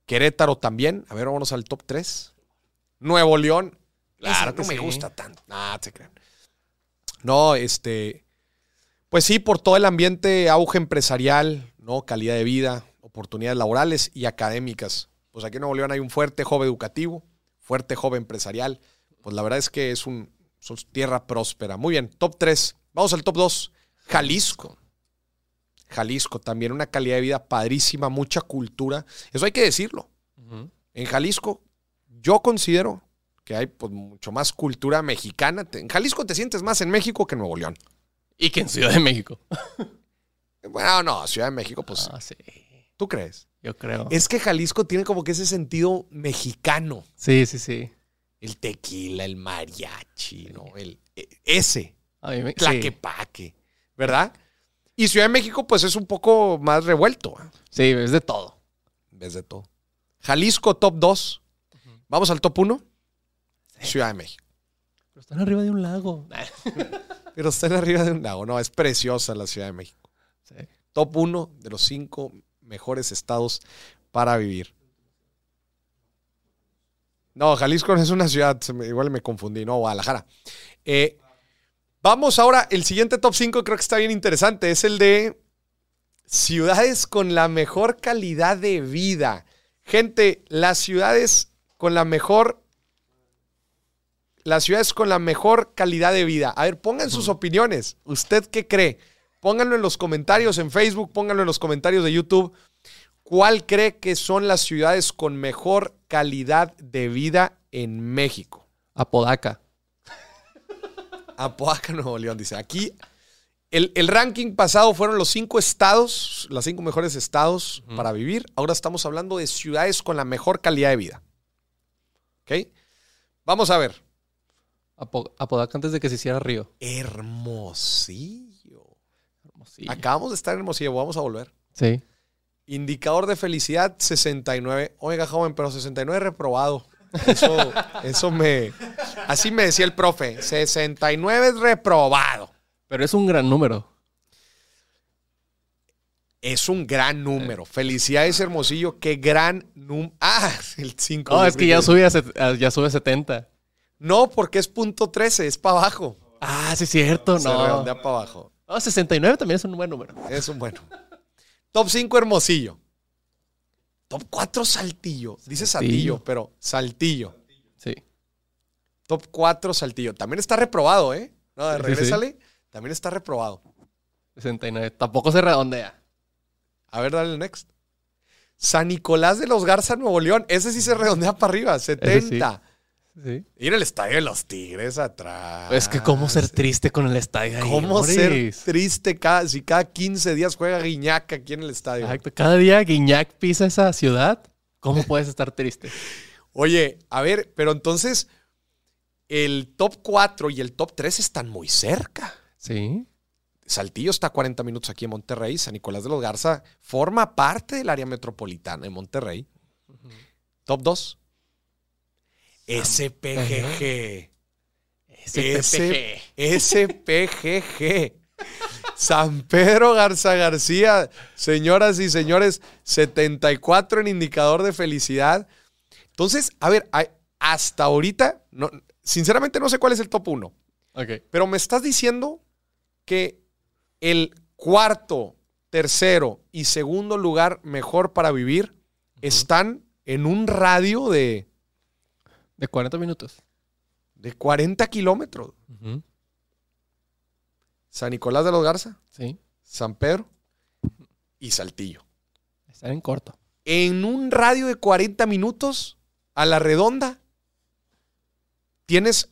Querétaro también. A ver, vámonos al top 3. Nuevo León. Claro que no me gusta tanto. Se crean. No, este. Pues sí, por todo el ambiente, auge empresarial, ¿no? Calidad de vida, oportunidades laborales y académicas. Pues aquí en Nuevo León hay un fuerte joven educativo, fuerte joven empresarial. Pues la verdad es que es un son tierra próspera. Muy bien, top 3. Vamos al top 2. Jalisco. Jalisco, también una calidad de vida padrísima, mucha cultura. Eso hay que decirlo. En Jalisco, yo considero que hay pues, mucho más cultura mexicana. En Jalisco te sientes más en México que en Nuevo León. Y que en Ciudad de México. Bueno, no, Ciudad de México, pues, Ah, sí. ¿tú crees? Yo creo. Es que Jalisco tiene como que ese sentido mexicano. Sí, sí, sí. El tequila, el mariachi, ¿no? El, e- ese, A mí me... sí. tlaquepaque, ¿verdad? Y Ciudad de México, pues, es un poco más revuelto. Sí, es de todo. Vez de todo. Jalisco, top 2. Vamos al top 1. Ciudad de México. Pero están arriba de un lago. Pero están arriba de un lago. No, es preciosa la Ciudad de México. Sí. Top 1 de los cinco mejores estados para vivir. No, Jalisco no es una ciudad, igual me confundí, no, Guadalajara. Eh, vamos ahora, el siguiente top 5 creo que está bien interesante, es el de ciudades con la mejor calidad de vida. Gente, las ciudades con la mejor, las ciudades con la mejor calidad de vida. A ver, pongan sus opiniones. ¿Usted qué cree? Pónganlo en los comentarios en Facebook, pónganlo en los comentarios de YouTube. ¿Cuál cree que son las ciudades con mejor calidad de vida en México? Apodaca. Apodaca, Nuevo León, dice. Aquí, el, el ranking pasado fueron los cinco estados, los cinco mejores estados para vivir. Ahora estamos hablando de ciudades con la mejor calidad de vida. ¿Ok? Vamos a ver. Apo- Apodaca antes de que se hiciera río. Hermosillo. Hermosillo. Acabamos de estar en Hermosillo, vamos a volver. Sí. Indicador de felicidad 69. Oiga, joven, pero 69 reprobado. Eso, eso me. Así me decía el profe. 69 es reprobado. Pero es un gran número. Es un gran número. Felicidades, Hermosillo. Qué gran número. Ah, el 5. No, es que ya sube a, ya sube a 70. No, porque es punto 13, es para abajo. Ah, sí es cierto. Se No. redondea para abajo. No, 69 también es un buen número. Es un bueno. Top 5, Hermosillo. Top 4, Saltillo. Dice Saltillo, Saltillo. pero Saltillo. Sí. Top 4, Saltillo. También está reprobado, ¿eh? No, Sí, sí, sí. regrésale. También está reprobado. 69. Tampoco se redondea. A ver, dale el next. San Nicolás de los Garza, Nuevo León. Ese sí se redondea para arriba, 70. Sí. Ir al estadio de los Tigres atrás. Es que cómo ser triste con el estadio ahí. ¿Cómo ser triste cada, si cada 15 días juega Guiñac aquí en el estadio? Exacto. Cada día Guiñac pisa esa ciudad. ¿Cómo puedes estar triste? Oye, a ver, pero entonces el top 4 y el top 3 están muy cerca. Sí. Saltillo está a 40 minutos aquí en Monterrey. San Nicolás de los Garza forma parte del área metropolitana de Monterrey. Top 2. SPGG. SPPG. SPGG. San Pedro Garza García, señoras y señores, 74 en indicador de felicidad. Entonces, a ver, hasta ahorita, no, sinceramente no sé cuál es el top 1, Ok. pero me estás diciendo que el cuarto, tercero y segundo lugar mejor para vivir están en un radio de, De 40 minutos. de 40 kilómetros. San Nicolás de los Garza, Sí. San Pedro y Saltillo. Están en corto. En un radio de 40 minutos a la redonda, tienes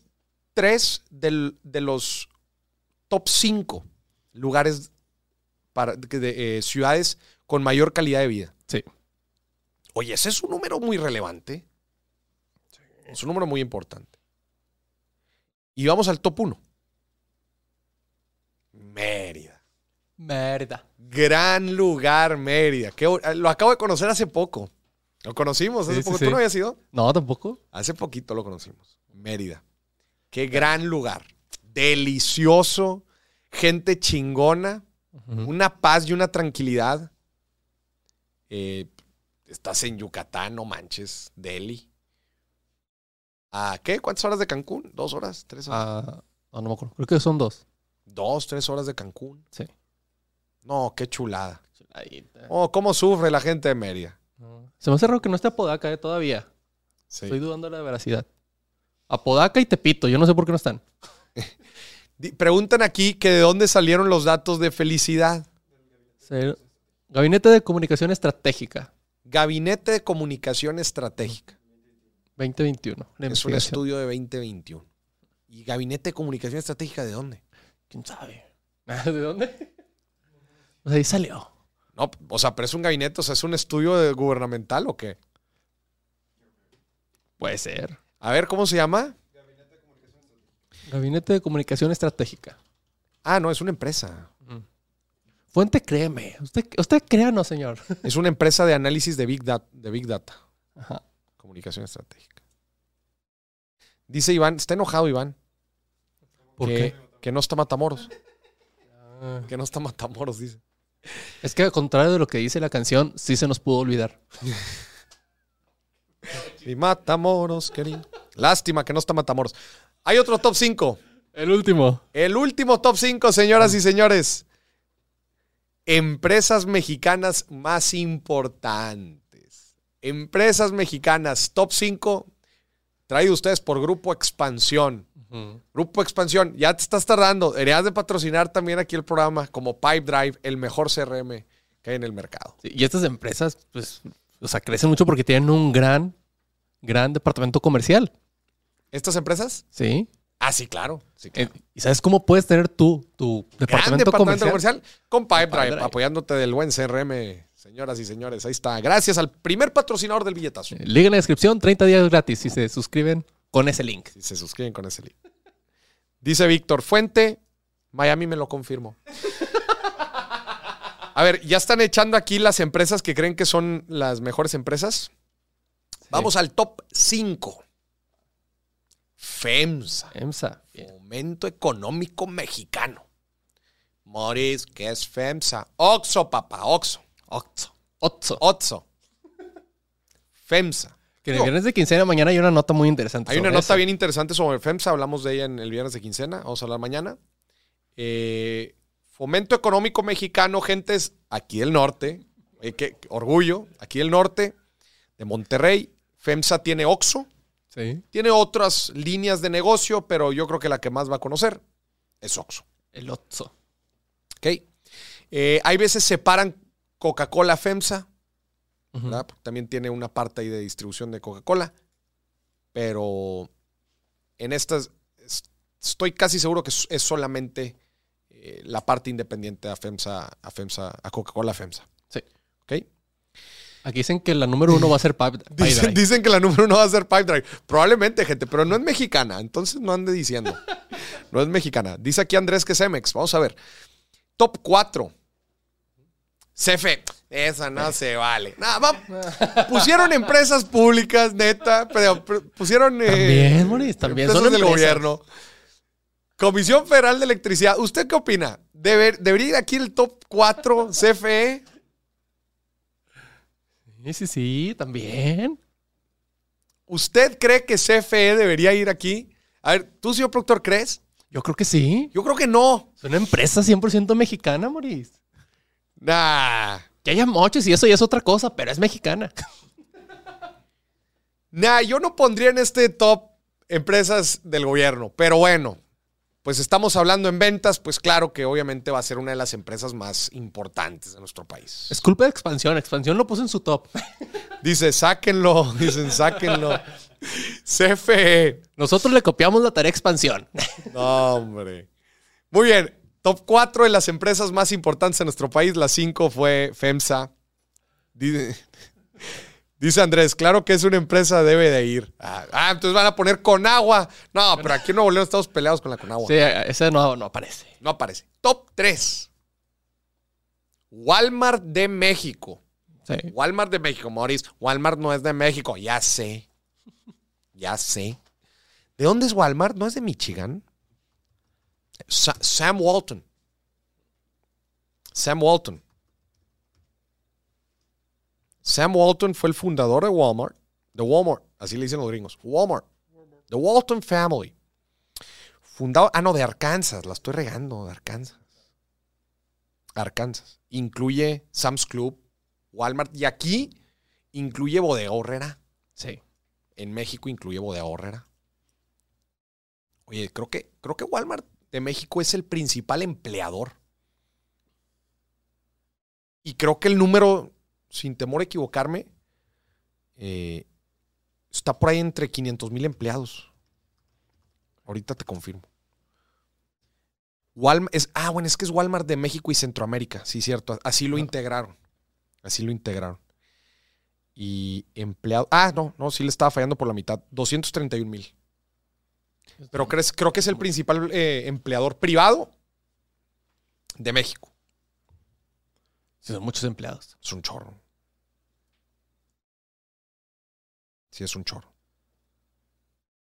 tres del- de los top 5 lugares para de, de, eh, ciudades con mayor calidad de vida. Sí. Oye, ese es un número muy relevante. Es un número muy importante. Y vamos al top 1. Mérida. Mierda. Gran lugar, Mérida. Lo acabo de conocer hace poco. Lo conocimos hace Sí, poco. sí. ¿Tú no habías ido? No, tampoco. Hace poquito lo conocimos. Mérida. Qué gran lugar. Delicioso. Gente chingona. Una paz y una tranquilidad. Eh, estás en Yucatán, no manches. Delhi. ¿A qué? ¿Cuántas horas de Cancún? ¿Dos horas? ¿Tres horas? Ah, no, no me acuerdo. Creo que son dos. Dos, tres horas de Cancún. Sí. No, qué chulada. Chuladita. Oh, cómo sufre la gente de Mérida. No. Se me hace raro que no esté Apodaca eh, todavía. Sí. Estoy dudando de la veracidad. Apodaca y Tepito. Yo no sé por qué no están. Preguntan aquí que de dónde salieron los datos de felicidad. Gabinete de Comunicación Estratégica. Gabinete de Comunicación Estratégica. 2021. La Es un estudio de 2021. ¿Y Gabinete de Comunicación Estratégica de dónde? ¿Quién sabe? ¿De dónde? Pues ahí salió. No, o sea, pero es un gabinete, o sea, es un estudio de- gubernamental o qué? Puede ser. A ver, ¿cómo se llama? Gabinete de Comunicación Estratégica. Ah, no, es una empresa. Fuente, créeme. Usted, usted créanos, señor. Es una empresa de análisis de Big Data. De Big Data. Ajá. Comunicación Estratégica. Dice Iván, está enojado Iván. ¿Por que, qué? que no está Matamoros. Ah. Que no está Matamoros, dice. Es que al contrario de lo que dice la canción, sí se nos pudo olvidar. Y Matamoros, querido. Lástima que no está Matamoros. Hay otro top 5. El último. El último top 5, señoras y señores. Empresas mexicanas más importantes. Empresas mexicanas, top 5, traído ustedes por Grupo Expansión. Grupo Expansión, ya te estás tardando. Deberías de patrocinar también aquí el programa como Pipe Drive, el mejor CRM que hay en el mercado. Sí, y estas empresas, pues, o sea, crecen mucho porque tienen un gran, gran departamento comercial. ¿Estas empresas? Sí. Ah, sí, claro. Sí, claro. Eh, ¿Y sabes cómo puedes tener tú tu Gran departamento, departamento comercial? comercial con Pipe Pipe apoyándote del buen CRM, señoras y señores. Ahí está. Gracias al primer patrocinador del billetazo. Eh, Liga en la descripción, 30 días gratis si se suscriben con ese link. Si se suscriben con ese link. Dice Víctor Fuente, Miami me lo confirmó. A ver, ya están echando aquí las empresas que creen que son las mejores empresas. Vamos al top 5. FEMSA, EMSA. Bien. Fomento Económico Mexicano. Moris, ¿qué es FEMSA? Oxo, papá, Oxo. Oxo. Oxo. Oxo. FEMSA. Que en el Digo, viernes de quincena mañana hay una nota muy interesante. Hay una nota eso. bien interesante sobre FEMSA, hablamos de ella en el viernes de quincena, vamos a hablar mañana. Eh, fomento económico mexicano, gentes aquí del norte, eh, qué orgullo, aquí del norte, de Monterrey. FEMSA tiene OXO, Sí. tiene otras líneas de negocio, pero yo creo que la que más va a conocer es OXO. El Oxo. ¿ok? Eh, hay veces separan Coca-Cola FEMSA, También tiene una parte ahí de distribución de Coca-Cola. Pero en estas es- estoy casi seguro que es, solamente eh, la parte independiente a FEMSA, a FEMSA, a Coca-Cola FEMSA. Sí. ¿Ok? Aquí dicen que la número uno va a ser Pipe, Dicen, Drive. dicen que la número uno va a ser Pipe Drive. Probablemente, gente, pero no es mexicana. Entonces no ande diciendo. No es mexicana. Dice aquí Andrés que es Emex. Vamos a ver. Top 4. CFE. Esa no se vale. Nada, va- pusieron empresas públicas, neta, pero pero pusieron. eh, También, Moris, también empresas son del empresas. gobierno. Comisión Federal de Electricidad. ¿Usted qué opina? Deber- debería ir aquí el top 4 CFE. Sí, sí, sí, también. ¿Usted cree que CFE debería ir aquí? A ver, ¿tú, señor productor, crees? Yo creo que sí. Yo creo que no. Es una empresa 100% mexicana, Moris. Nah. Que haya moches y eso ya es otra cosa, pero es mexicana. Nah, yo no pondría en este top empresas del gobierno, pero bueno, pues estamos hablando en ventas, pues claro que obviamente va a ser una de las empresas más importantes de nuestro país. Es culpa de expansión. Expansión lo puso en su top. Dice, sáquenlo, dicen, sáquenlo. CFE. Nosotros le copiamos la tarea expansión. No, hombre. Muy bien. Top 4 de las empresas más importantes en nuestro país. La 5 fue FEMSA. Dice, dice Andrés, claro que es una empresa, debe de ir. Ah, ah, entonces van a poner Conagua. No, pero aquí en Nuevo León estamos peleados con la Conagua. Sí, ese no, no aparece. No aparece. Top 3. Walmart de México. Sí. Walmart de México, Morris. Walmart no es de México. Ya sé. Ya sé. ¿De dónde es Walmart? ¿No es de Michigan? Sa- Sam Walton. Sam Walton. Sam Walton fue el fundador de Walmart. De Walmart. Así le dicen los gringos. Walmart. The Walton Family. Fundado. Ah, no, de Arkansas. La estoy regando. De Arkansas. Arkansas. Incluye Sam's Club, Walmart. Y aquí incluye Bodega Horrera. Sí. En México incluye Bodega Horrera. Oye, creo que, creo que Walmart de México es el principal empleador. Y creo que el número, sin temor a equivocarme, eh, está por ahí entre 500 mil empleados. Ahorita te confirmo. Walmart es, ah, bueno, es que es Walmart de México y Centroamérica. Sí, cierto. Así lo integraron. Así lo integraron. Y empleado. Ah, no, no, sí le estaba fallando por la mitad. 231 mil. Pero crees, creo que es el principal eh, empleador privado de México. Sí, son muchos empleados. Es un chorro. Sí, es un chorro.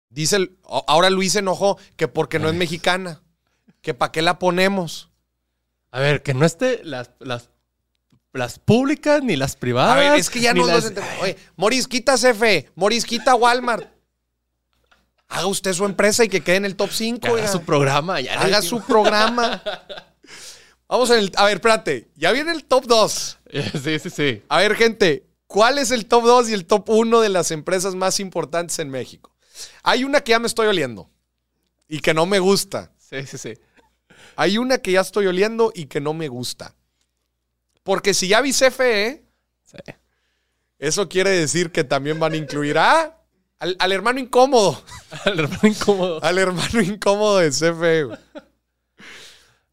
Dice el, ahora Luis se enojó que porque no es mexicana. Que para qué la ponemos. A ver, que no esté las, las, las públicas ni las privadas. A ver, es que ya no las- ente- Oye, Moris, quita CFE. Moris, quita Walmart. Haga usted su empresa y que quede en el top 5. Que haga su programa. Ya Haga su programa. Vamos en el. A ver, espérate. Ya viene el top 2. Sí, sí, sí. A ver, gente, ¿cuál es el top 2 y el top 1 de las empresas más importantes en México? Hay una que ya me estoy oliendo y que no me gusta. Sí, sí, sí. Hay una que ya estoy oliendo y que no me gusta. Porque si ya vi CFE, sí. eso quiere decir que también van a incluir a, al, al hermano incómodo. Al hermano incómodo. Al hermano incómodo de CFE. güey.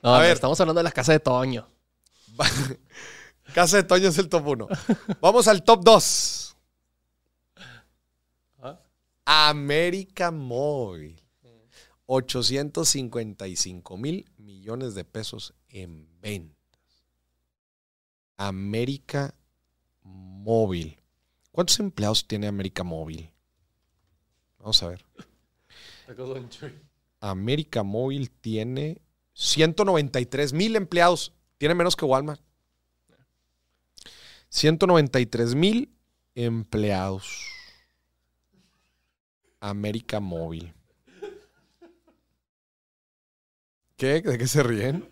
No, A ver. estamos hablando de la casa de Toño. Casa de Toño es el top 1. Vamos al top 2. Ah. América Móvil. 855 mil millones de pesos en ventas. América Móvil. ¿Cuántos empleados tiene América Móvil? Vamos a ver. América Móvil tiene 193 mil empleados. Tiene menos que Walmart. 193 mil empleados. América Móvil. ¿Qué? ¿De qué se ríen?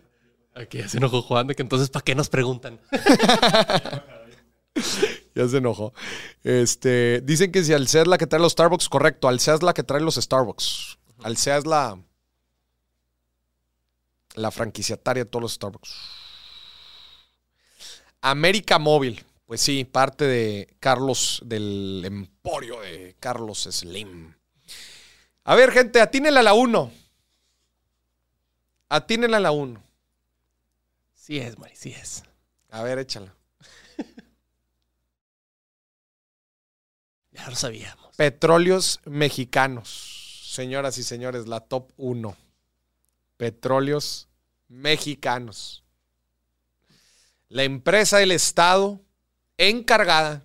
Aquí se enojó Juan de que entonces, ¿para qué nos preguntan? Ya se enojó. Este, dicen que si Alsea es la que trae los Starbucks, correcto. Alsea es la que trae los Starbucks. Alsea es la, la franquiciataria de todos los Starbucks. América Móvil. Pues sí, parte de Carlos, del emporio de Carlos Slim. A ver, gente, atínenle a la 1. Atínenle a la 1. Sí es, Mari, sí es. A ver, échala. Ya lo sabíamos. Petróleos mexicanos. Señoras y señores, la top 1. Petróleos mexicanos. La empresa del Estado encargada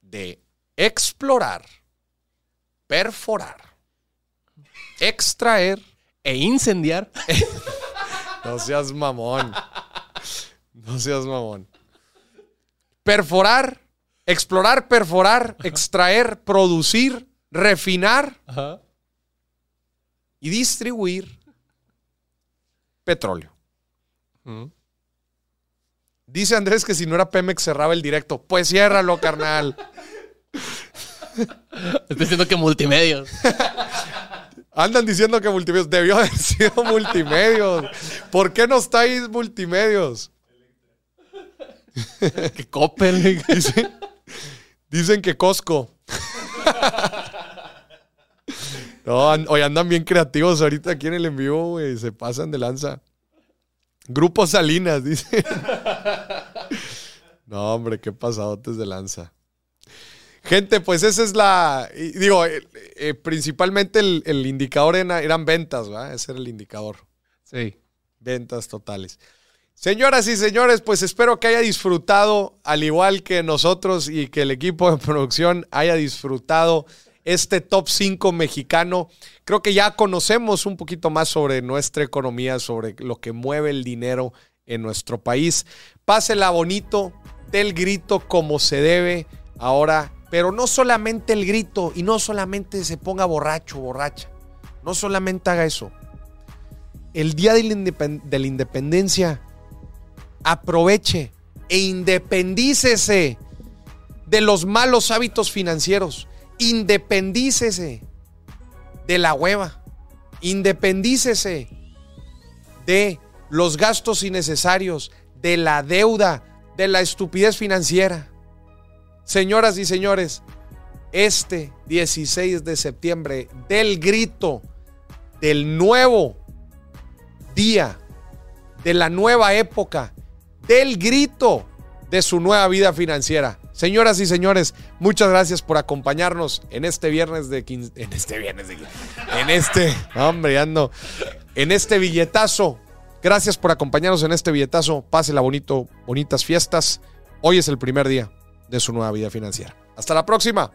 de explorar, perforar, extraer E incendiar. No seas mamón. No seas mamón. Perforar, explorar, perforar, extraer, producir, refinar Ajá. y distribuir petróleo. Ujú. Dice Andrés que si no era Pemex cerraba el directo. Pues ciérralo, carnal. Estoy diciendo que multimedios. Andan diciendo que multimedios. Debió haber sido multimedios. ¿Por qué no estáis multimedios? que Coppel. Dicen, dicen que Costco. No, hoy andan bien creativos ahorita aquí en el envío, güey. Se pasan de lanza. Grupo Salinas, dice. No, hombre, qué pasadotes de lanza. Gente, pues esa es la. Digo, eh, eh, principalmente el, el indicador era- eran ventas, ¿verdad? Ese era el indicador. Sí. Ventas totales. Señoras y señores, pues espero que haya disfrutado, al igual que nosotros y que el equipo de producción haya disfrutado este top 5 mexicano. Creo que ya conocemos un poquito más sobre nuestra economía, sobre lo que mueve el dinero en nuestro país. Pásela bonito, del grito como se debe ahora, pero no solamente el grito y no solamente se ponga borracho, borracha. No solamente haga eso el día de la, independ- de la independencia, aproveche e independícese de los malos hábitos financieros. Independícese de la hueva. Independícese de los gastos innecesarios, de la deuda, de la estupidez financiera. Señoras y señores, este 16 de septiembre del grito del nuevo día de la nueva época, del grito de su nueva vida financiera. Señoras y señores, muchas gracias por acompañarnos en este viernes de quin- en este viernes de en este, hombre, ando en este billetazo. Gracias por acompañarnos en este billetazo. Pásela bonito, bonitas fiestas. Hoy es el primer día de su nueva vida financiera. Hasta la próxima.